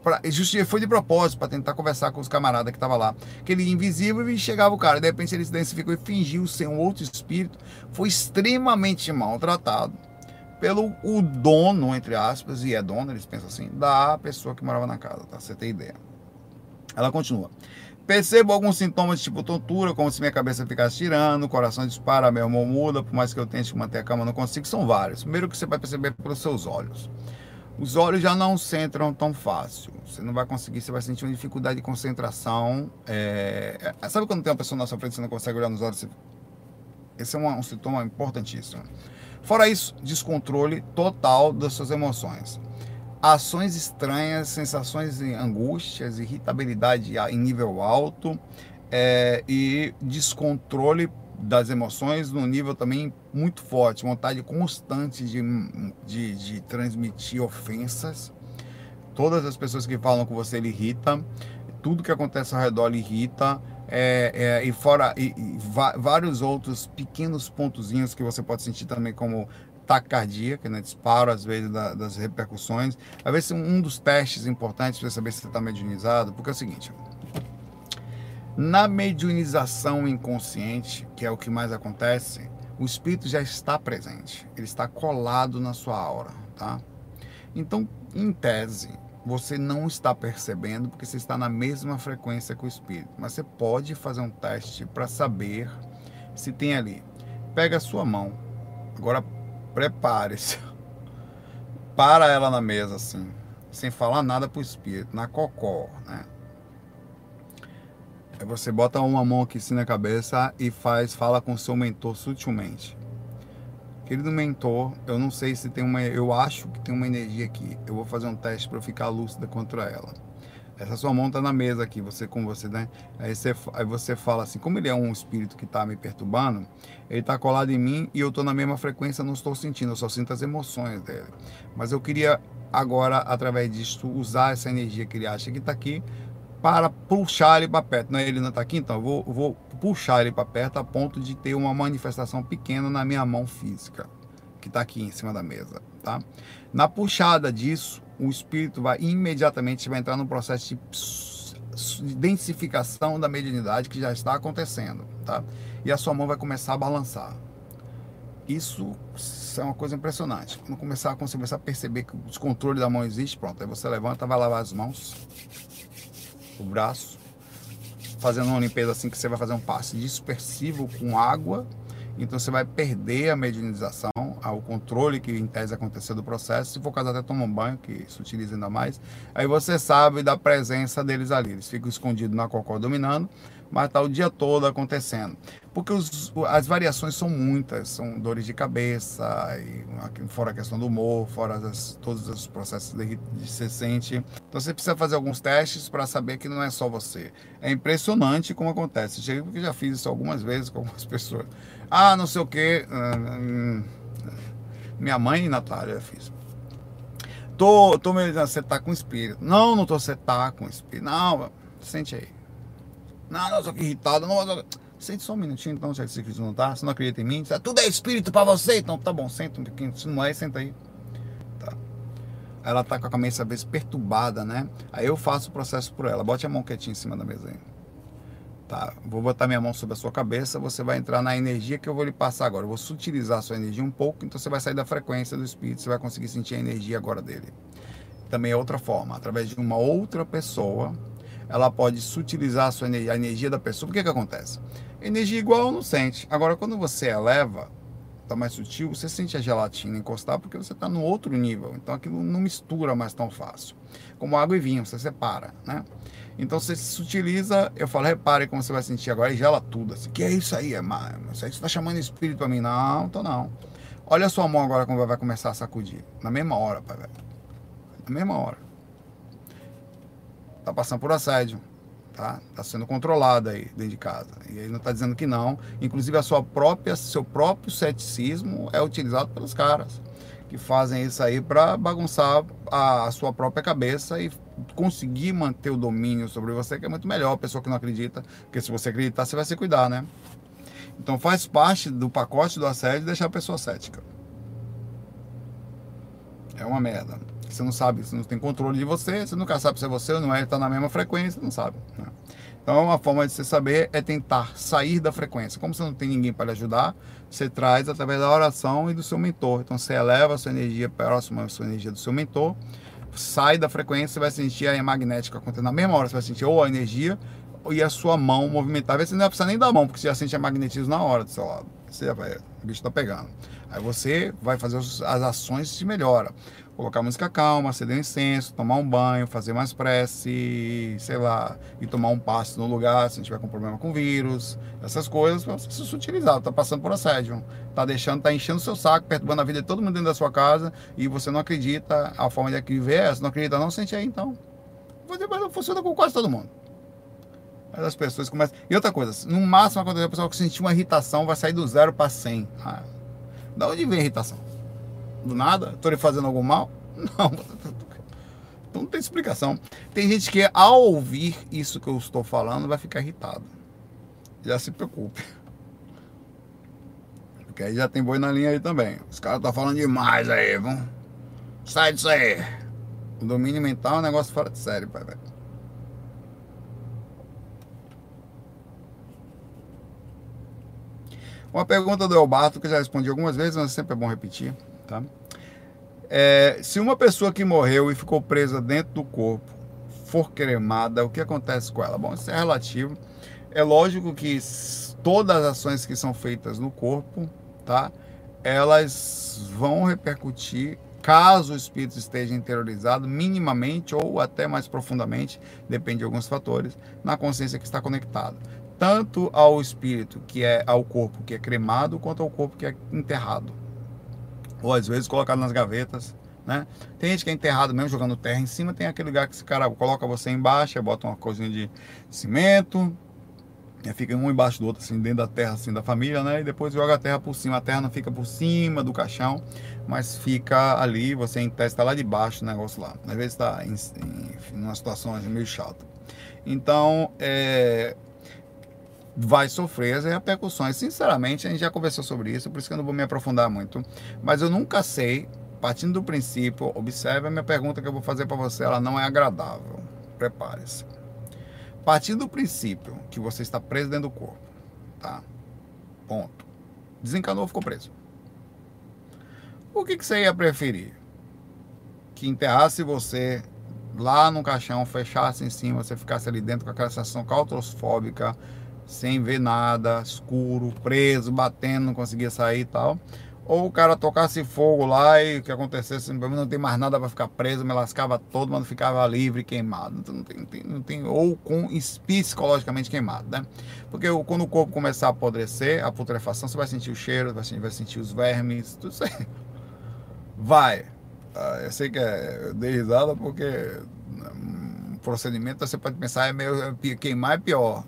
pra, foi de propósito para tentar conversar com os camaradas que estavam lá. Aquele invisível e chegava o cara. De repente ele se densificou e fingiu ser um outro espírito. Foi extremamente maltratado pelo o dono, entre aspas, e é dono, eles pensam assim, da pessoa que morava na casa, tá? Você tem ideia. Ela continua. Percebo alguns sintomas tipo tontura, como se minha cabeça ficasse tirando, o coração dispara, meu humor muda, por mais que eu tente manter a cama, não consigo. São vários. Primeiro que você vai perceber pelos seus olhos. Os olhos já não centram tão fácil. Você não vai conseguir, você vai sentir uma dificuldade de concentração. É... Sabe quando tem uma pessoa na sua frente e você não consegue olhar nos olhos? Esse é um, um sintoma importantíssimo. Fora isso, descontrole total das suas emoções ações estranhas, sensações de angústias, irritabilidade em nível alto é, e descontrole das emoções no nível também muito forte, vontade constante de, de, de transmitir ofensas. Todas as pessoas que falam com você ele irrita, tudo que acontece ao redor ele irrita. É, é, e fora e, e vários outros pequenos pontozinhos que você pode sentir também como taquicardia, né, disparo às vezes da, das repercussões. Às vezes um dos testes importantes para saber se você está mediunizado, porque é o seguinte, na mediunização inconsciente, que é o que mais acontece, o espírito já está presente, ele está colado na sua aura, tá? Então, em tese, você não está percebendo porque você está na mesma frequência que o espírito, mas você pode fazer um teste para saber se tem ali. Pega a sua mão, agora prepare-se. Para ela na mesa, assim, sem falar nada pro espírito, na cocó, né? Aí você bota uma mão aqui assim na cabeça e faz, fala com seu mentor sutilmente. Querido mentor, eu não sei se tem uma, eu acho que tem uma energia aqui. Eu vou fazer um teste para ficar lúcida contra ela. Essa sua mão tá na mesa aqui, você com você, né? Aí você, aí você fala assim, como ele é um espírito que está me perturbando, ele está colado em mim e eu estou na mesma frequência, não estou sentindo, eu só sinto as emoções dele. Mas eu queria agora, através disso, usar essa energia que ele acha que está aqui para puxar ele para perto. Não é ele não está aqui, então vou, vou puxar ele para perto a ponto de ter uma manifestação pequena na minha mão física, que está aqui em cima da mesa, tá? Na puxada disso, o espírito vai imediatamente vai entrar no processo de densificação da mediunidade que já está acontecendo, tá? E a sua mão vai começar a balançar. Isso é uma coisa impressionante. Quando começar, você começar a perceber que o descontrole da mão existe, pronto, aí você levanta, vai lavar as mãos, o braço, fazendo uma limpeza assim que você vai fazer um passe dispersivo com água então você vai perder a medianização, o controle que em tese aconteceu do processo. Se for caso até toma um banho, que se utiliza ainda mais. Aí você sabe da presença deles ali. Eles ficam escondidos na cocó dominando, mas está o dia todo acontecendo. Porque os, as variações são muitas, são dores de cabeça, e, fora a questão do humor, fora as, todos os processos de, de se sente. Então você precisa fazer alguns testes para saber que não é só você. É impressionante como acontece. Chega porque já fiz isso algumas vezes com algumas pessoas. Ah, não sei o que. Ah, minha mãe, Natália, fiz. Tô, tô me dizendo, você tá com espírito. Não, não tô, você tá com espírito. Não, sente aí. Não, não, tô aqui irritado. Não, não, sente só um minutinho, então, já que você não tá. Você não acredita em mim? Você, tudo é espírito pra você? Então, tá bom, senta um pouquinho. Se não é, senta aí. Tá. Ela tá com a cabeça, às vezes, perturbada, né? Aí eu faço o processo por ela. Bote a mão quietinha em cima da mesa aí. Tá, vou botar minha mão sobre a sua cabeça, você vai entrar na energia que eu vou lhe passar agora. Eu vou sutilizar a sua energia um pouco, então você vai sair da frequência do espírito, você vai conseguir sentir a energia agora dele. Também é outra forma, através de uma outra pessoa, ela pode sutilizar a sua energia, a energia da pessoa. Por que que acontece? Energia igual não sente. Agora, quando você eleva, está mais sutil, você sente a gelatina encostar porque você está no outro nível. Então aquilo não mistura mais tão fácil. Como água e vinho, você separa, né? Então você se sutiliza, eu falo, repare como você vai sentir agora e gela tudo. Assim, que é isso aí? É, isso você está chamando espírito para mim? Não, tô não. Olha a sua mão agora como vai começar a sacudir. Na mesma hora, pai velho. Na mesma hora. Tá passando por assédio tá? Tá sendo controlada aí dentro de casa. E ele não está dizendo que não. Inclusive a sua própria, seu próprio ceticismo é utilizado pelos caras que fazem isso aí para bagunçar a, a, sua própria cabeça e conseguir manter o domínio sobre você, que é muito melhor a pessoa que não acredita, porque se você acreditar, você vai se cuidar, né? Então faz parte do pacote do assédio deixar a pessoa cética. É uma merda. Você não sabe, você não tem controle de você, você nunca sabe se é você ou não é, está na mesma frequência, não sabe. Né? Então, uma forma de você saber é tentar sair da frequência. Como você não tem ninguém para lhe ajudar, você traz através da oração e do seu mentor. Então, você eleva a sua energia próxima à sua energia do seu mentor, sai da frequência, você vai sentir a magnética acontecendo na mesma hora. Você vai sentir ou a energia e a sua mão movimentar. Você não vai precisar nem da mão, porque você já sente a magnetismo na hora do seu lado. Você já vai, o bicho está pegando. Aí você vai fazer as ações e se melhora colocar música calma, acender um incenso, tomar um banho, fazer mais prece, sei lá, e tomar um passe no lugar se tiver com problema com vírus, essas coisas para você se sutilizar, tá passando por assédio, tá deixando, tá enchendo seu saco, perturbando a vida de todo mundo dentro da sua casa e você não acredita, a forma de viver é essa, não acredita não, sente aí então. Funciona com quase todo mundo. Mas as pessoas começam. E outra coisa, no máximo quando a pessoa sentir uma irritação, vai sair do zero para 100. Ah, da onde vem a irritação? Do nada? Estou lhe fazendo algum mal? Não. Então não tem explicação. Tem gente que ao ouvir isso que eu estou falando vai ficar irritado. Já se preocupe. Porque aí já tem boi na linha aí também. Os caras estão tá falando demais aí, vão. Sai disso aí. O domínio mental é um negócio fora de série, pai. Uma pergunta do Elbato que eu já respondi algumas vezes, mas sempre é bom repetir. Tá? É, se uma pessoa que morreu e ficou presa dentro do corpo for cremada, o que acontece com ela? Bom, isso é relativo. É lógico que todas as ações que são feitas no corpo, tá? Elas vão repercutir caso o espírito esteja interiorizado minimamente ou até mais profundamente, depende de alguns fatores, na consciência que está conectado, tanto ao espírito que é ao corpo que é cremado, quanto ao corpo que é enterrado ou às vezes colocado nas gavetas, né? Tem gente que é enterrado mesmo jogando terra em cima, tem aquele lugar que esse cara coloca você embaixo, bota uma coisinha de cimento, fica um embaixo do outro, assim, dentro da terra, assim, da família, né? E depois joga a terra por cima. A terra não fica por cima do caixão, mas fica ali, você em testa lá debaixo o negócio lá. Às vezes está em, em, em uma situação meio chata. Então, é, vai sofrer as repercussões. Sinceramente, a gente já conversou sobre isso, por isso que eu não vou me aprofundar muito. Mas eu nunca sei, partindo do princípio, observe a minha pergunta que eu vou fazer para você, ela não é agradável. Prepare-se. Partindo do princípio que você está preso dentro do corpo, tá? Ponto. Desencanou, ficou preso. O que, que você ia preferir? Que enterrasse você lá no caixão, fechasse em cima, você ficasse ali dentro com aquela sensação claustrofóbica, sem ver nada, escuro, preso, batendo, não conseguia sair e tal. Ou o cara tocasse fogo lá e o que acontecesse, não tem mais nada para ficar preso, me lascava todo, mas ficava livre, queimado. Então, não tem, não tem, não tem, ou com psicologicamente queimado, né? Porque quando o corpo começar a apodrecer, a putrefação, você vai sentir o cheiro, vai sentir, vai sentir os vermes, tudo isso aí. Vai. Ah, eu sei que é, eu dei risada porque hum, procedimento você pode pensar é meio é queimar é pior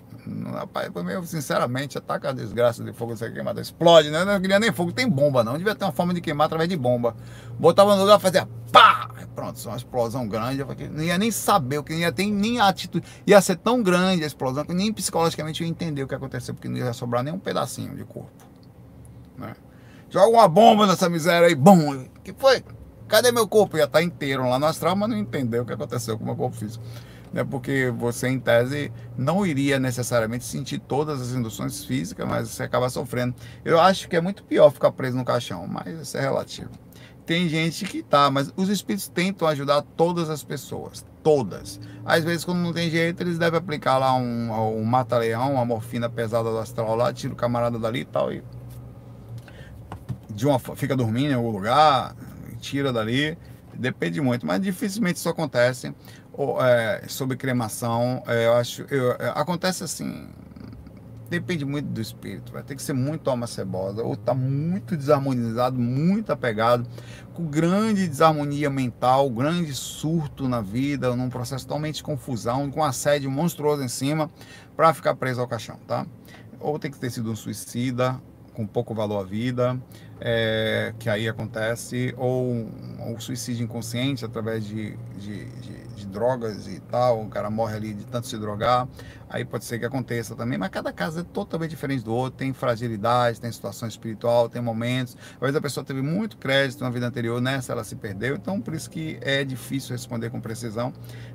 Rapaz, meio, sinceramente, ataca a desgraça de fogo ser queimado. Explode, né? Não queria nem fogo, tem bomba não. Devia ter uma forma de queimar através de bomba. Botava no lugar, fazia pá! Pronto, uma explosão grande. Não ia nem saber, o que ia ter nem atitude. Ia ser tão grande a explosão que nem psicologicamente eu ia entender o que aconteceu, porque não ia sobrar nem um pedacinho de corpo. Né? Joga uma bomba nessa miséria aí, bom! que foi? Cadê meu corpo? Ia estar inteiro lá no astral, mas não entendeu o que aconteceu com o meu corpo físico né, porque você, em tese, não iria necessariamente sentir todas as induções físicas, mas você acaba sofrendo. Eu acho que é muito pior ficar preso no caixão, mas isso é relativo. Tem gente que tá, mas os espíritos tentam ajudar todas as pessoas, todas. Às vezes, quando não tem jeito, eles devem aplicar lá um, um mata-leão, uma morfina pesada do astral lá, tira o camarada dali e tal, e de uma, fica dormindo em algum lugar, tira dali, depende muito, mas dificilmente isso acontece. É, sobre cremação, é, eu acho, eu, é, acontece assim, depende muito do espírito, vai ter que ser muito alma cebosa, ou tá muito desarmonizado, muito apegado, com grande desarmonia mental, grande surto na vida, num processo totalmente de confusão, com assédio monstruoso em cima, para ficar preso ao caixão, tá? Ou tem que ter sido um suicida, com pouco valor à vida, é, que aí acontece, ou, ou suicídio inconsciente através de, de, de, drogas e tal, o cara morre ali de tanto se drogar, aí pode ser que aconteça também, mas cada caso é totalmente diferente do outro, tem fragilidade, tem situação espiritual, tem momentos, às vezes a pessoa teve muito crédito na vida anterior, nessa ela se perdeu, então por isso que é difícil responder com precisão,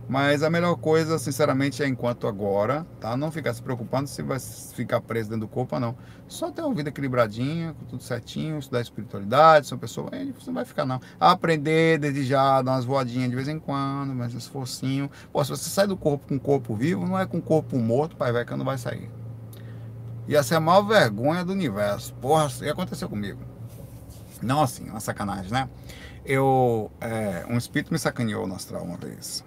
mas a melhor coisa, sinceramente, é enquanto agora, tá? Não ficar se preocupando se vai ficar preso dentro do corpo ou não, só ter uma vida equilibradinha, com tudo certinho, estudar espiritualidade, são pessoas, você não vai ficar não. Aprender desde já, dar umas voadinhas de vez em quando, mas um esforcinho. Pô, se você sai do corpo com o corpo vivo, não é com o corpo morto, pai velho, que não vai sair. Ia ser a maior vergonha do universo. Porra, isso aconteceu comigo. Não assim, uma sacanagem, né? Eu, é, um espírito me sacaneou no astral uma vez.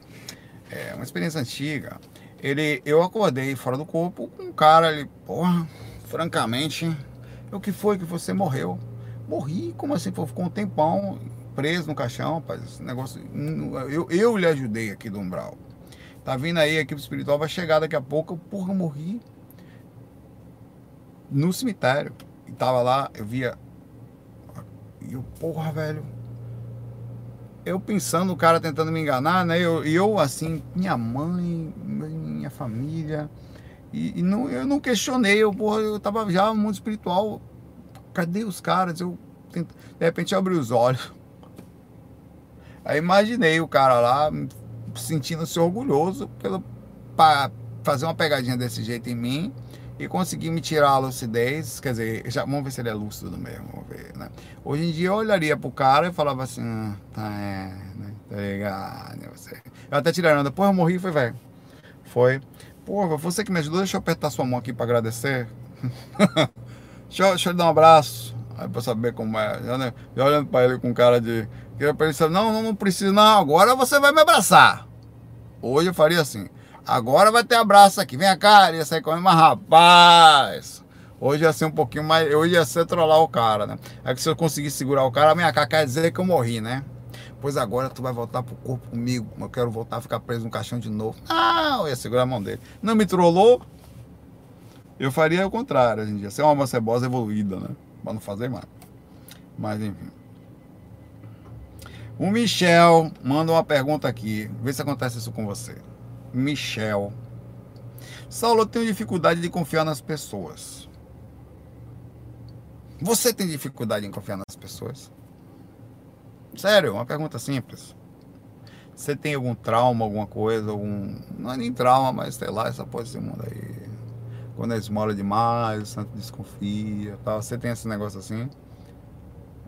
É uma experiência antiga. Ele, eu acordei fora do corpo com um cara, ele, porra, francamente, o que foi que você morreu? Morri, como assim? Ficou um tempão preso no caixão, rapaz. Esse negócio. Eu, eu lhe ajudei aqui do Umbral. Tá vindo aí, a equipe espiritual vai chegar daqui a pouco. Eu, porra, eu morri no cemitério. E tava lá, eu via. E eu, porra, velho. Eu pensando, o cara tentando me enganar, né? E eu, eu, assim, minha mãe, minha família. E, e, não, eu não questionei, eu, porra, eu tava já no mundo espiritual cadê os caras? Eu de repente abri os olhos. Aí imaginei o cara lá sentindo-se orgulhoso pelo para fazer uma pegadinha desse jeito em mim e conseguir me tirar a lucidez, quer dizer, já, vamos ver se ele é lúcido mesmo, vamos ver, né? Hoje em dia eu olharia pro cara e falava assim, ah, tá, é, né? tá ligado, né, você. Eu até tirei a onda, porra, eu morri, foi, velho. Foi. Porra, você que me ajudou, deixa eu apertar sua mão aqui para agradecer. Deixa, deixa eu dar um abraço. Aí pra saber como é. Já, né, já olhando pra ele com cara de. Pra ele não, não, não precisa, não. Agora você vai me abraçar. Hoje eu faria assim. Agora vai ter abraço aqui. Vem cá, ia sair comendo, mas rapaz. Hoje ia ser um pouquinho mais. Hoje ia ser trollar o cara, né? É que se eu conseguir segurar o cara, minha cá quer dizer que eu morri, né? Pois agora tu vai voltar pro corpo comigo. Eu quero voltar a ficar preso no caixão de novo. Ah, eu ia segurar a mão dele. Não me trollou, eu faria o contrário hoje em dia, ser uma cebosa evoluída, né? Para não fazer mais. Mas enfim. O Michel manda uma pergunta aqui. Vê se acontece isso com você. Michel. Saulo, eu tenho dificuldade de confiar nas pessoas. Você tem dificuldade em confiar nas pessoas? Sério, uma pergunta simples. Você tem algum trauma, alguma coisa, algum. Não é nem trauma, mas sei lá, essa porra desse mundo aí quando é esmola demais, o santo desconfia, tal. Você tem esse negócio assim?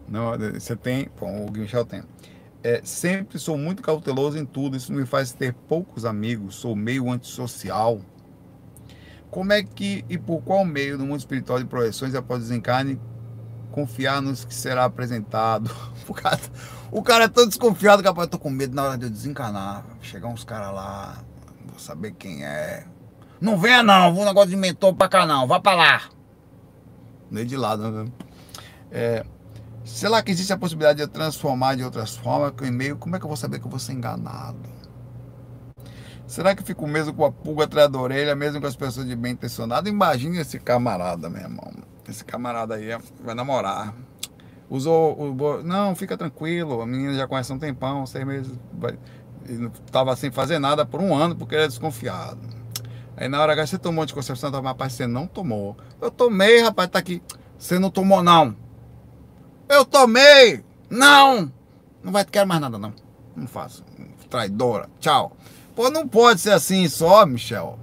Não, você tem, bom, o Michel tem. É, sempre sou muito cauteloso em tudo, isso me faz ter poucos amigos, sou meio antissocial. Como é que e por qual meio no mundo espiritual de projeções após desencarne confiar nos que será apresentado? o, cara, o cara é tão desconfiado que eu tô com medo na hora de eu desencarnar. Chegar uns caras lá, vou saber quem é, não venha não, vou um negócio de mentor pra cá não, vá pra lá. Nem de lado, né? É, sei lá que existe a possibilidade de eu transformar de outras formas com e-mail, como é que eu vou saber que eu vou ser enganado? Será que eu fico mesmo com a pulga atrás da orelha, mesmo com as pessoas de bem intencionadas? Imagine esse camarada, meu irmão. Esse camarada aí vai namorar. Usou o. Não, fica tranquilo, a menina já conhece um tempão, seis meses. Estava sem fazer nada por um ano porque ele é desconfiado. Aí na hora H você tomou anticoncepção, tá, rapaz, você não tomou. Eu tomei, rapaz, tá aqui. Você não tomou, não. Eu tomei! Não! Não vai querer mais nada, não. Não faço. Traidora. Tchau. Pô, não pode ser assim só, Michel.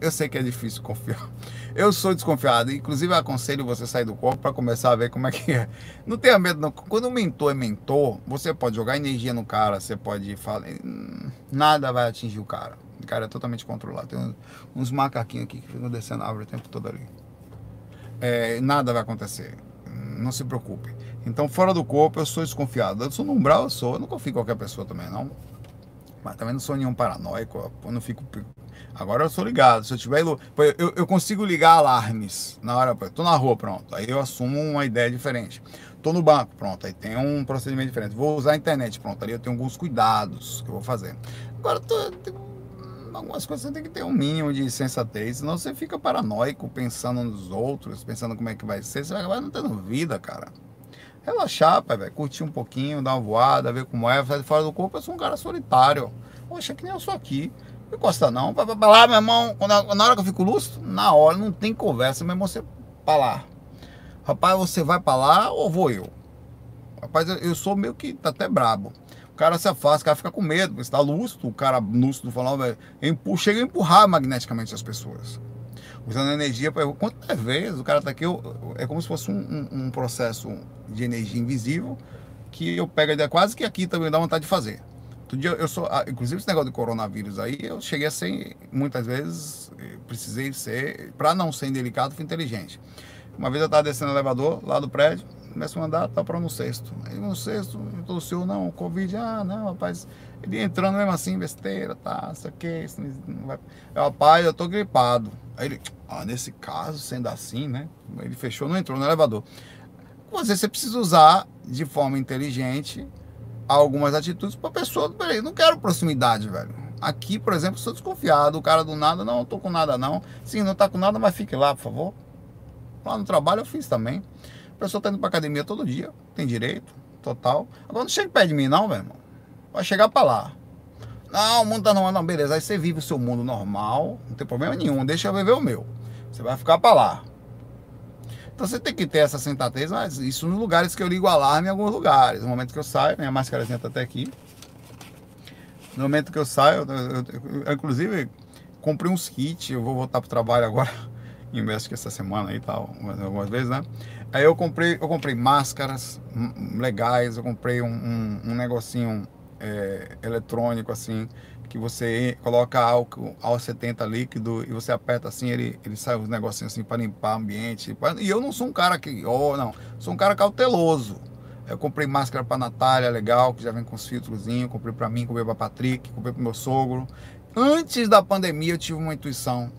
Eu sei que é difícil confiar. Eu sou desconfiado. Inclusive, aconselho você sair do corpo para começar a ver como é que é. Não tenha medo, não. Quando o mentor é mentor, você pode jogar energia no cara, você pode falar. Nada vai atingir o cara cara é totalmente controlado. Tem uns macaquinhos aqui que ficam descendo a árvore o tempo todo ali. É, nada vai acontecer. Não se preocupe. Então, fora do corpo, eu sou desconfiado. Eu sou no umbral, eu sou. Eu não confio em qualquer pessoa também, não. Mas também não sou nenhum paranoico. Eu não fico. Agora eu sou ligado. Se eu tiver. Eu, eu consigo ligar alarmes na hora. Tô na rua, pronto. Aí eu assumo uma ideia diferente. Tô no banco, pronto. Aí tem um procedimento diferente. Vou usar a internet, pronto. Ali eu tenho alguns cuidados que eu vou fazer. Agora, tô, algumas coisas você tem que ter um mínimo de sensatez, senão você fica paranoico pensando nos outros, pensando como é que vai ser, você vai acabar não tendo vida, cara. Relaxar, pai, curtir um pouquinho, dar uma voada, ver como é, fazer fora do corpo, eu sou um cara solitário. Poxa, que nem eu sou aqui. Não encosta não. Vai pra lá, meu irmão, na hora que eu fico lúcido, na hora, não tem conversa, meu irmão, você pra lá. Rapaz, você vai pra lá ou vou eu? Rapaz, eu, sou meio que tá até brabo cara se afasta, o cara fica com medo, você está lúcido, o cara lúcido falando, velho, chega a empurrar magneticamente as pessoas. Usando energia, quantas vezes o cara tá aqui, é como se fosse um, um, um processo de energia invisível que eu pego a ideia quase que aqui também dá vontade de fazer. Outro dia eu sou, ah, inclusive esse negócio de coronavírus aí, eu cheguei a ser, muitas vezes, eh, precisei ser, para não ser indelicado, fui inteligente. Uma vez eu estava descendo o elevador lá do prédio, começa a andar, tá para no sexto. Aí no sexto, o senhor, não, Covid, ah, não, rapaz. Ele entrando mesmo assim, besteira, tá, isso aqui, isso não vai. Eu, rapaz, eu tô gripado. Aí ele, ah, nesse caso, sendo assim, né? Ele fechou, não entrou no elevador. Você, você precisa usar de forma inteligente algumas atitudes para pessoa, peraí, não quero proximidade, velho. Aqui, por exemplo, sou desconfiado, o cara do nada, não, tô com nada não. Sim, não tá com nada, mas fique lá, por favor. Lá no trabalho eu fiz também. A pessoa tá indo pra academia todo dia, tem direito, total. Agora não chega perto de mim, não, meu irmão. Vai chegar pra lá. Não, o mundo tá normal, não, beleza. Aí você vive o seu mundo normal, não tem problema nenhum, deixa eu viver o meu. Você vai ficar pra lá. Então você tem que ter essa sensatez, mas isso nos lugares que eu ligo alarme em alguns lugares. No momento que eu saio, minha máscarazinha tá até aqui. No momento que eu saio, eu, eu, eu, inclusive comprei uns kits, eu vou voltar pro trabalho agora, em México essa semana e tal, algumas vezes, né? Aí eu comprei, eu comprei máscaras legais, eu comprei um, um, um negocinho é, eletrônico assim, que você coloca álcool, álcool 70 líquido e você aperta assim, ele, ele sai os negocinhos assim para limpar o ambiente. E eu não sou um cara que, oh, não, sou um cara cauteloso. Eu comprei máscara para Natália, legal, que já vem com os filtrozinhos, comprei para mim, comprei para Patrick, comprei para meu sogro. Antes da pandemia eu tive uma intuição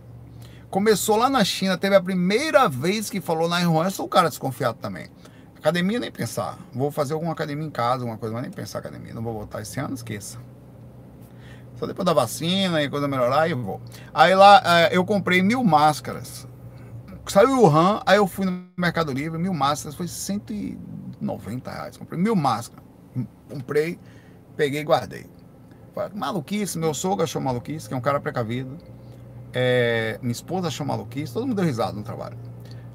Começou lá na China, teve a primeira vez que falou na Wuhan, eu sou um cara desconfiado também. Academia nem pensar. Vou fazer alguma academia em casa, alguma coisa, mas nem pensar academia. Não vou voltar esse ano, esqueça. Só depois da vacina e coisa melhorar, eu vou. Aí lá é, eu comprei mil máscaras. Saiu o Wuhan, aí eu fui no Mercado Livre, mil máscaras, foi 190 reais. Comprei mil máscaras. Comprei, peguei e guardei. Maluquice, meu sogro achou maluquice, que é um cara precavido. É, minha esposa achou maluquice, todo mundo deu risada no trabalho.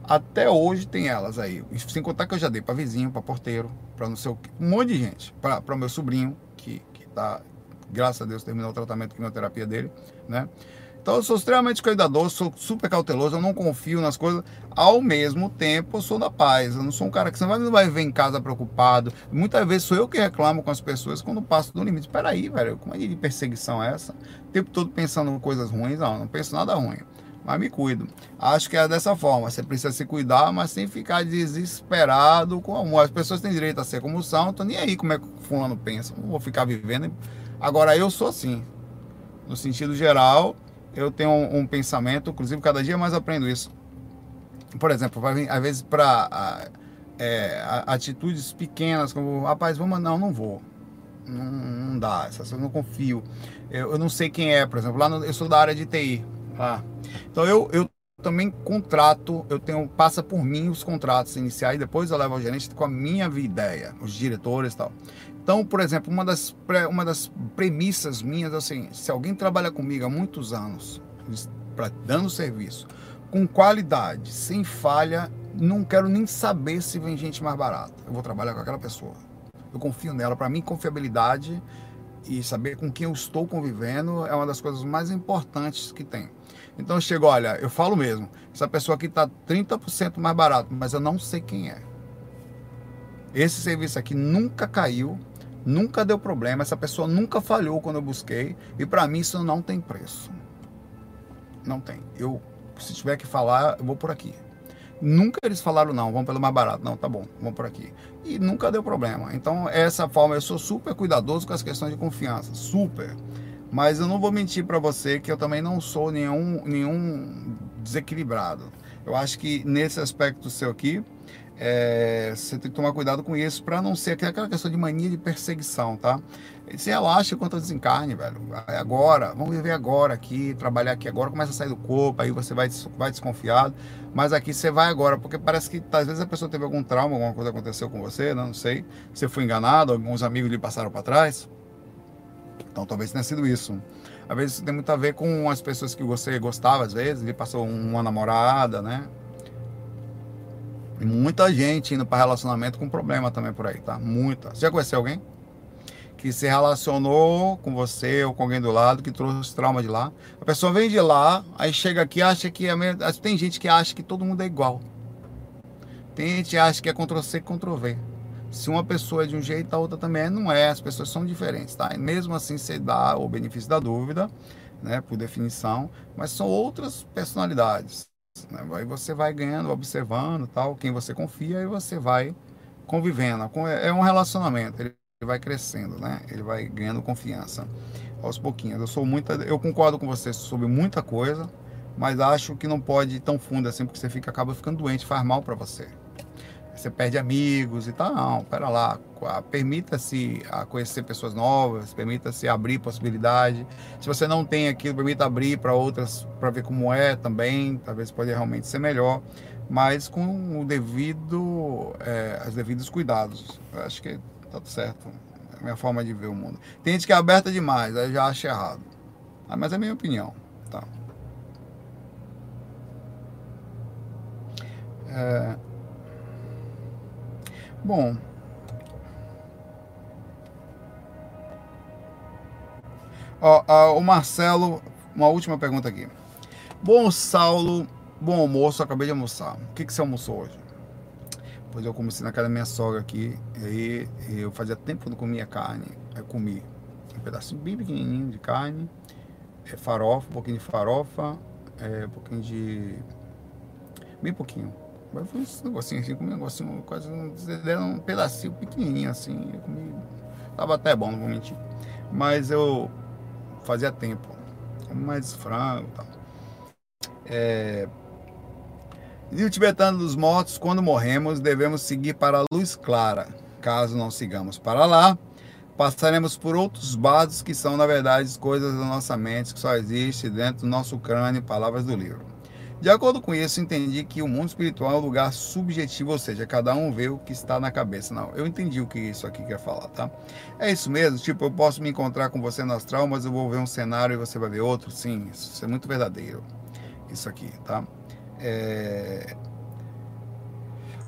Até hoje tem elas aí. Sem contar que eu já dei para vizinho, para porteiro, para não sei o que. Um monte de gente. Para meu sobrinho, que, que tá, graças a Deus, terminou o tratamento de quimioterapia dele, né? Então eu sou extremamente cuidadoso, sou super cauteloso, eu não confio nas coisas. Ao mesmo tempo, eu sou da paz. Eu não sou um cara que você não vai ver em casa preocupado. Muitas vezes sou eu que reclamo com as pessoas quando passo do limite. Espera aí, velho, como é de perseguição é essa? O tempo todo pensando em coisas ruins? Não, não penso nada ruim. Mas me cuido. Acho que é dessa forma. Você precisa se cuidar, mas sem ficar desesperado com amor. As pessoas têm direito a ser como são. Tô nem aí como é que o fulano pensa. Não vou ficar vivendo. Agora eu sou assim. No sentido geral, eu tenho um, um, pensamento, inclusive cada dia mais aprendo isso. Por exemplo, às vezes para é, atitudes pequenas, como, rapaz, vamos, não, não vou. Não, não dá, eu não confio. Eu, eu, não sei quem é, por exemplo, lá no, eu sou da área de TI. Então eu, eu também contrato, eu tenho, passa por mim os contratos iniciais, depois eu levo ao gerente com a minha ideia, os diretores e tal. Então, por exemplo, uma das, uma das premissas minhas é assim: se alguém trabalha comigo há muitos anos, pra, dando serviço, com qualidade, sem falha, não quero nem saber se vem gente mais barata. Eu vou trabalhar com aquela pessoa. Eu confio nela. Para mim, confiabilidade e saber com quem eu estou convivendo é uma das coisas mais importantes que tem. Então eu chego, olha, eu falo mesmo, essa pessoa aqui está 30% mais barato, mas eu não sei quem é. Esse serviço aqui nunca caiu, Nunca deu problema, essa pessoa nunca falhou quando eu busquei, e para mim isso não tem preço. Não tem. Eu, se tiver que falar, eu vou por aqui. Nunca eles falaram não, vamos pelo mais barato. Não, tá bom, vamos por aqui. E nunca deu problema. Então, essa forma, eu sou super cuidadoso com as questões de confiança, super. Mas eu não vou mentir para você que eu também não sou nenhum, nenhum desequilibrado. Eu acho que nesse aspecto seu aqui, é, você tem que tomar cuidado com isso para não ser aquela questão de mania de perseguição, tá? Se relaxa quanto ao desencarne, velho. Agora, vamos viver agora aqui, trabalhar aqui agora, começa a sair do corpo, aí você vai, vai desconfiado. Mas aqui você vai agora, porque parece que às vezes a pessoa teve algum trauma, alguma coisa aconteceu com você, né? não sei. Você foi enganado, alguns amigos lhe passaram para trás. Então talvez tenha sido isso. Às vezes tem muito a ver com as pessoas que você gostava, às vezes, ele passou uma namorada, né? Muita gente indo para relacionamento com problema também por aí, tá? Muita. Você já conheceu alguém? que se relacionou com você ou com alguém do lado que trouxe trauma de lá. A pessoa vem de lá, aí chega aqui acha que é mesmo... tem gente que acha que todo mundo é igual. Tem gente que acha que é Ctrl C, Ctrl V. Se uma pessoa é de um jeito, a outra também é, não é. As pessoas são diferentes, tá? E mesmo assim, você dá o benefício da dúvida, né? Por definição, mas são outras personalidades. Né? Aí você vai ganhando, observando, tal, quem você confia e você vai convivendo. É um relacionamento. Ele ele vai crescendo, né? Ele vai ganhando confiança aos pouquinhos. Eu sou muita, eu concordo com você sobre muita coisa, mas acho que não pode ir tão fundo assim, porque você fica acaba ficando doente, faz mal para você. Você perde amigos e tal. Não, pera lá. Permita-se conhecer pessoas novas, permita-se abrir possibilidade. Se você não tem aquilo, permita abrir para outras, para ver como é também. Talvez pode realmente ser melhor, mas com o devido, é, os devidos cuidados. Eu acho que tá tudo certo. É a minha forma de ver o mundo. Tem gente que é aberta demais, aí já acha errado. Ah, mas é a minha opinião, tá? É... Bom. Ó, ó, o Marcelo, uma última pergunta aqui. Bom, Saulo, bom almoço, acabei de almoçar. O que, que você almoçou hoje? Depois eu comecei na casa da minha sogra aqui. E eu fazia tempo que não comia carne. Aí eu comi um pedacinho bem pequenininho de carne, é, farofa, um pouquinho de farofa, é, um pouquinho de. Bem pouquinho. Mas foi esse negocinho assim, comi um negocinho, quase um, um pedacinho pequenininho assim. Eu comi. Tava até bom, não vou mentir. Mas eu fazia tempo. Mais frango e tal. É, e o tibetano dos mortos, quando morremos, devemos seguir para a luz clara. Caso não sigamos para lá, passaremos por outros bardos que são, na verdade, coisas da nossa mente que só existe dentro do nosso crânio, palavras do livro. De acordo com isso, entendi que o mundo espiritual é um lugar subjetivo, ou seja, cada um vê o que está na cabeça. Não, eu entendi o que isso aqui quer falar, tá? É isso mesmo, tipo, eu posso me encontrar com você nas traumas, eu vou ver um cenário e você vai ver outro. Sim, isso é muito verdadeiro. Isso aqui, tá? É...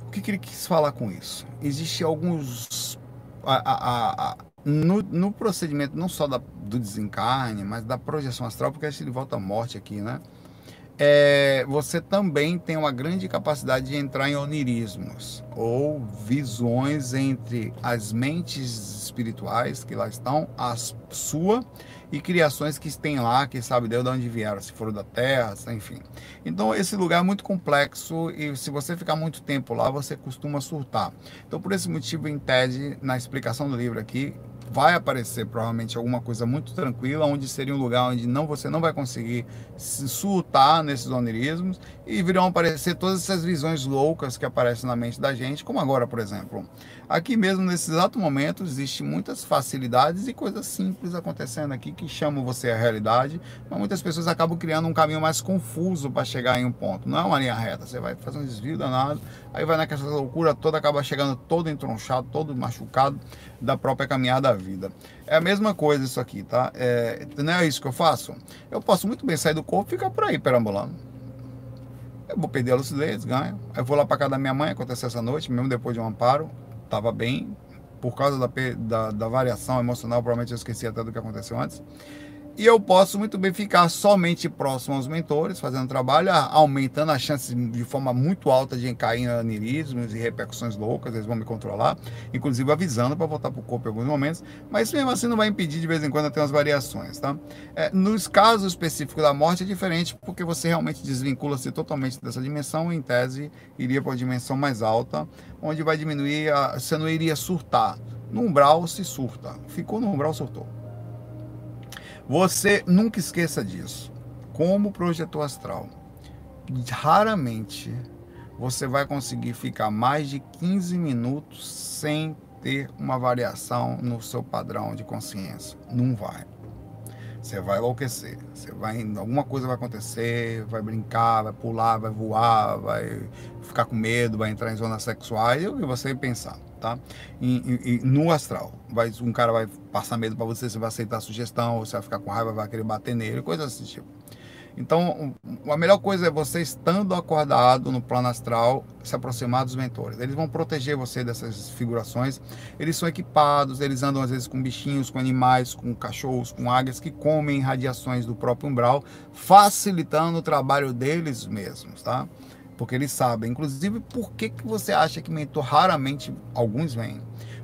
O que, que, ele quis falar com isso? Existem alguns. A, a, a, no, no, procedimento não só da, do desencarne, mas da projeção astral, porque ele volta à morte aqui, né? É, você também tem uma grande capacidade de entrar em onirismos ou visões entre as mentes espirituais que lá estão, a sua e criações que tem lá, que sabe Deus de onde vieram, se foram da terra, enfim. Então esse lugar é muito complexo e se você ficar muito tempo lá, você costuma surtar. Então por esse motivo, em TED, na explicação do livro aqui, vai aparecer provavelmente alguma coisa muito tranquila, onde seria um lugar onde não você não vai conseguir se surtar nesses onirismos e virão aparecer todas essas visões loucas que aparecem na mente da gente, como agora, por exemplo. Aqui mesmo, nesse exato momento, existem muitas facilidades e coisas simples acontecendo aqui que chamam você à realidade, mas muitas pessoas acabam criando um caminho mais confuso para chegar em um ponto. Não é uma linha reta, você vai fazer um desvio danado, aí vai naquela loucura toda, acaba chegando todo entronchado, todo machucado da própria caminhada da vida. É a mesma coisa isso aqui, tá? É, não é isso que eu faço? Eu posso muito bem sair do corpo e ficar por aí perambulando. Eu vou perder a lucidez, ganho. Eu vou lá para casa da minha mãe, aconteceu essa noite, mesmo depois de um amparo estava bem, por causa da, da, da, variação emocional, provavelmente eu esqueci até do que aconteceu antes. E eu posso muito bem ficar somente próximo aos mentores, fazendo trabalho, aumentando a chance de forma muito alta de cair em anirismos e repercussões loucas, eles vão me controlar, inclusive avisando para voltar para o corpo em alguns momentos, mas mesmo assim não vai impedir de vez em quando ter umas variações, tá? É, nos casos específicos da morte é diferente, porque você realmente desvincula-se totalmente dessa dimensão, em tese iria para uma dimensão mais alta, onde vai diminuir, a, você não iria surtar. No umbral se surta, ficou no umbral, surtou. Você nunca esqueça disso. Como projetor astral, raramente você vai conseguir ficar mais de 15 minutos sem ter uma variação no seu padrão de consciência. Não vai. Você vai enlouquecer. Você vai, alguma coisa vai acontecer, vai brincar, vai pular, vai voar, vai ficar com medo, vai entrar em zonas sexuais, e você pensar tá? E, e, no astral, vai, um cara vai passar medo para você, você vai aceitar a sugestão, você vai ficar com raiva, vai querer bater nele, coisas desse tipo. Então, a melhor coisa é você estando acordado no plano astral, se aproximar dos mentores. Eles vão proteger você dessas figurações. Eles são equipados, eles andam às vezes com bichinhos, com animais, com cachorros, com águias que comem radiações do próprio umbral, facilitando o trabalho deles mesmos, tá? Porque eles sabem. Inclusive, por que, que você acha que mentor raramente alguns vêm?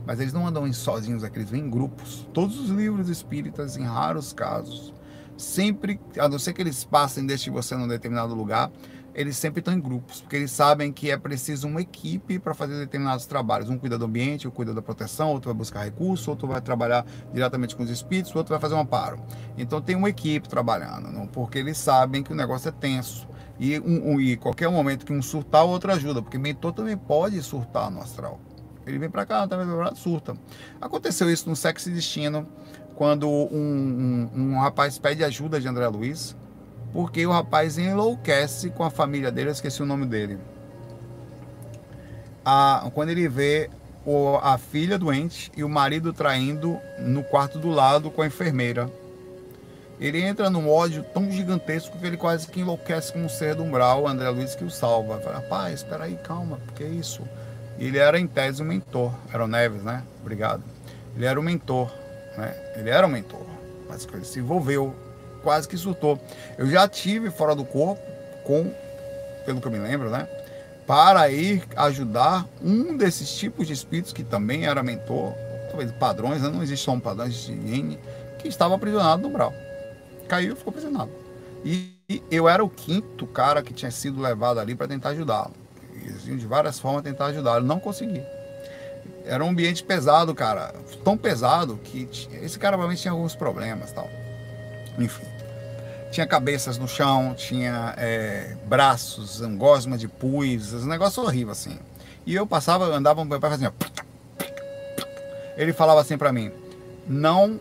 Mas eles não andam sozinhos aqui, eles vêm em grupos. Todos os livros espíritas, em raros casos, sempre, a não ser que eles passem deste você num determinado lugar, eles sempre estão em grupos, porque eles sabem que é preciso uma equipe para fazer determinados trabalhos. Um cuida do ambiente, outro cuida da proteção, outro vai buscar recursos, outro vai trabalhar diretamente com os espíritos, outro vai fazer um amparo. Então tem uma equipe trabalhando, não? porque eles sabem que o negócio é tenso. E, um, um, e qualquer momento que um surtar, o outro ajuda, porque mentor também pode surtar no astral. Ele vem para cá, também tá surta. Aconteceu isso no Sexo e Destino, quando um, um, um, rapaz pede ajuda de André Luiz, porque o rapaz enlouquece com a família dele, eu esqueci o nome dele. A, quando ele vê o, a filha doente e o marido traindo no quarto do lado com a enfermeira ele entra num ódio tão gigantesco que ele quase que enlouquece com um ser do umbral, André Luiz que o salva. Fala, rapaz, espera aí, calma, porque é isso? ele era em tese um mentor, era o Neves, né? Obrigado. Ele era o mentor, né? Ele era um mentor, mas ele se envolveu, quase que surtou. Eu já tive fora do corpo com, pelo que eu me lembro, né? Para ir ajudar um desses tipos de espíritos que também era mentor, talvez padrões, né? não existe só um padrão, existe N, que estava aprisionado no umbral caiu e ficou aprisionado. E, eu era o quinto cara que tinha sido levado ali para tentar ajudá-lo. De várias formas tentar ajudá-lo. Não consegui. Era um ambiente pesado, cara. Tão pesado que esse cara provavelmente tinha alguns problemas tal. Enfim. Tinha cabeças no chão, tinha é, braços, um gosma de pus, um negócio horrível assim. E eu passava, andava, meu pai fazia. Ele falava assim para mim: não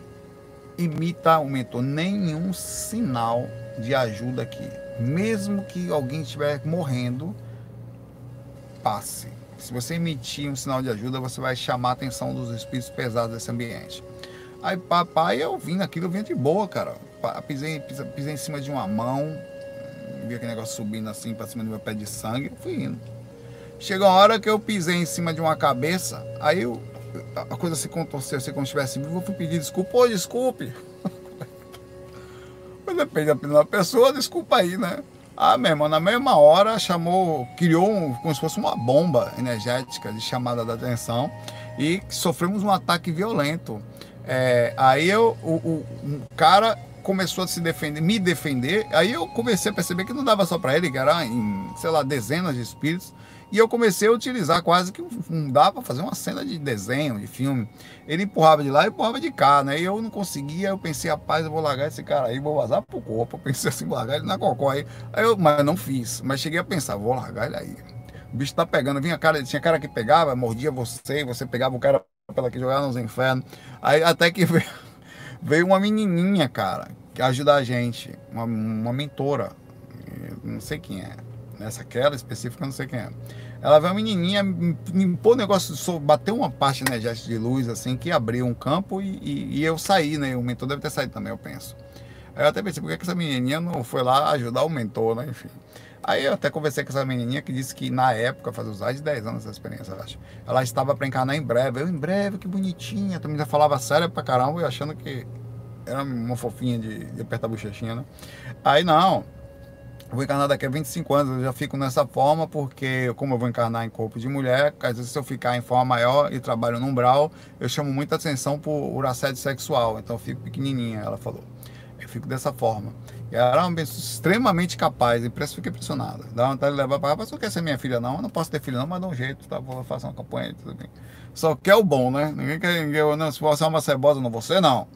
imita o mentor, nenhum sinal de ajuda aqui. Mesmo que alguém estiver morrendo, passe. Se você emitir um sinal de ajuda, você vai chamar a atenção dos espíritos pesados desse ambiente. Aí, papai, eu vim naquilo, eu vim de boa, cara. Pisei, pisei, pisei em cima de uma mão, vi aquele negócio subindo assim para cima do meu pé de sangue, fui indo. Chegou a hora que eu pisei em cima de uma cabeça, aí eu a coisa se contorceu, assim como se estivesse vivo, eu fui pedir desculpa, ô, desculpe. Mas depende da pessoa, desculpa aí, né? Ah, meu irmão, na mesma hora chamou, criou um, como se fosse uma bomba energética de chamada da atenção e sofremos um ataque violento. É, aí eu, o, o, cara começou a se defender, me defender, aí eu comecei a perceber que não dava só para ele, que era em, sei lá, dezenas de espíritos. E eu comecei a utilizar quase que não dá para fazer uma cena de desenho, de filme. Ele empurrava de lá e empurrava de cá, né? E eu não conseguia, eu pensei, rapaz, eu vou largar esse cara aí, vou vazar pro corpo. Eu pensei assim, vou largar ele na cocó aí. aí eu, mas não fiz. Mas cheguei a pensar, vou largar ele aí. O bicho tá pegando, vinha cara, tinha cara que pegava, mordia você, você pegava o cara pela que jogava nos infernos. Aí até que veio, veio uma menininha, cara, que ajuda a gente, uma, uma mentora, não sei quem é nessa aquela específica, não sei quem é. Ela veio uma menininha, limpou o negócio, bateu uma parte energética de luz, assim, que abriu um campo e, e, e, eu saí, né? O mentor deve ter saído também, eu penso. Aí eu até pensei, por que essa menininha não foi lá ajudar o mentor, né? Enfim. Aí eu até conversei com essa menininha que disse que na época, faz uns mais de 10 anos essa experiência, acho. Ela estava para encarnar em breve. Eu, em breve, que bonitinha. Tu me falava sério pra caramba e achando que Era uma fofinha de, de apertar a bochechinha, né? Aí não, vou encarnar daqui a 25 anos, eu já fico nessa forma, porque como eu vou encarnar em corpo de mulher, às vezes se eu ficar em forma maior e trabalho no umbral, eu chamo muita atenção por assédio sexual, então eu fico pequenininha, ela falou. Eu fico dessa forma. Era uma pessoa extremamente capaz, impresso, fiquei impressionada. Dá vontade de levar para ela, mas não quer ser minha filha não, eu não posso ter filha não, mas dá um jeito, tá? Vou fazer uma campanha, tudo bem. Só quer o bom, né? Ninguém quer, ninguém, não, se você é uma cebosa, não, você não.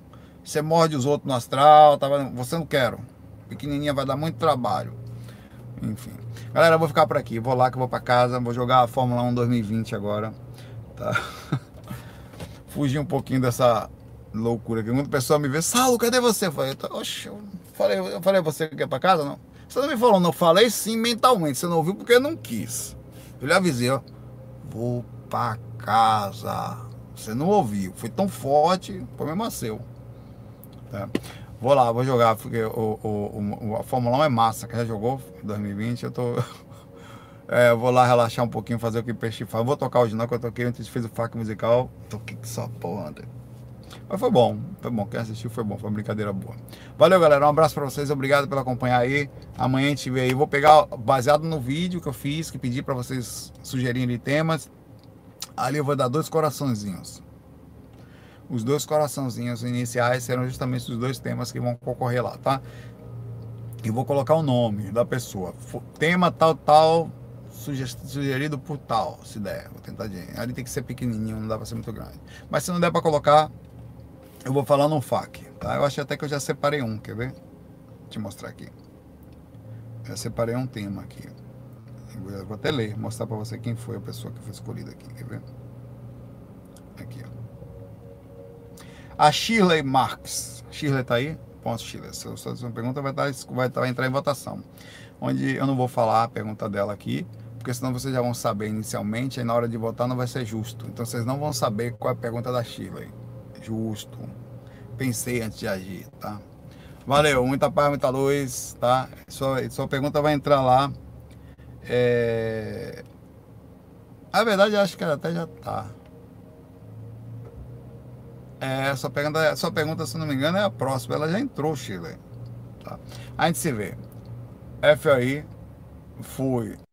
Você morde os outros no astral, tá? você não quero. Pequenininha vai dar muito trabalho. Enfim. Galera, eu vou ficar por aqui. Vou lá que eu vou para casa. Vou jogar a Fórmula 1 2020 agora. Tá? Fugir um pouquinho dessa loucura aqui. Muita pessoa me vê, Saulo, cadê você? Eu falei, Oxe, eu falei, eu falei você que quer para casa? Não. Você não me falou, não. falei sim mentalmente. Você não ouviu porque eu não quis. Eu lhe avisei, ó. Vou para casa. Você não ouviu. Foi tão forte, o problema seu. Tá? Vou lá, vou jogar, porque o, o, o, a Fórmula 1 é massa, que já jogou em 2020, eu tô. É, eu vou lá relaxar um pouquinho, fazer o que peixe faz. Vou tocar hoje não, que eu toquei antes, fiz o fac musical. Toquei que só porra, André. Mas foi bom, foi bom. Quem assistiu foi bom, foi uma brincadeira boa. Valeu, galera. Um abraço pra vocês, obrigado por acompanhar aí. Amanhã a gente vê aí. Vou pegar, baseado no vídeo que eu fiz, que pedi pra vocês sugerirem temas. Ali eu vou dar dois coraçõezinhos. Os dois coraçãozinhos iniciais serão justamente os dois temas que vão concorrer lá, tá? E vou colocar o nome da pessoa. Tema tal, tal, sugerido por tal, se der. Vou tentar de. Ali tem que ser pequenininho, não dá pra ser muito grande. Mas se não der pra colocar, eu vou falar no FAQ, tá? Eu acho até que eu já separei um, quer ver? Vou te mostrar aqui. Eu separei um tema aqui. Eu vou até ler, mostrar pra você quem foi a pessoa que foi escolhida aqui, quer ver? Aqui, ó. A Shirley Marx. Shirley tá aí? Ponto, Shirley. Se sua, sua pergunta vai, estar, tá, vai, vai entrar em votação. Onde eu não vou falar a pergunta dela aqui, porque senão vocês já vão saber inicialmente, aí na hora de votar não vai ser justo. Então vocês não vão saber qual é a pergunta da Shirley. Justo. Pensei antes de agir, tá? Valeu, muita paz, muita luz, tá? Sua, sua pergunta vai entrar lá. É... A verdade, acho que ela até já tá. É, sua pergunta, sua pergunta, se não me engano, é a próxima. Ela já entrou, Chile. Tá? A gente se vê. FAI, fui.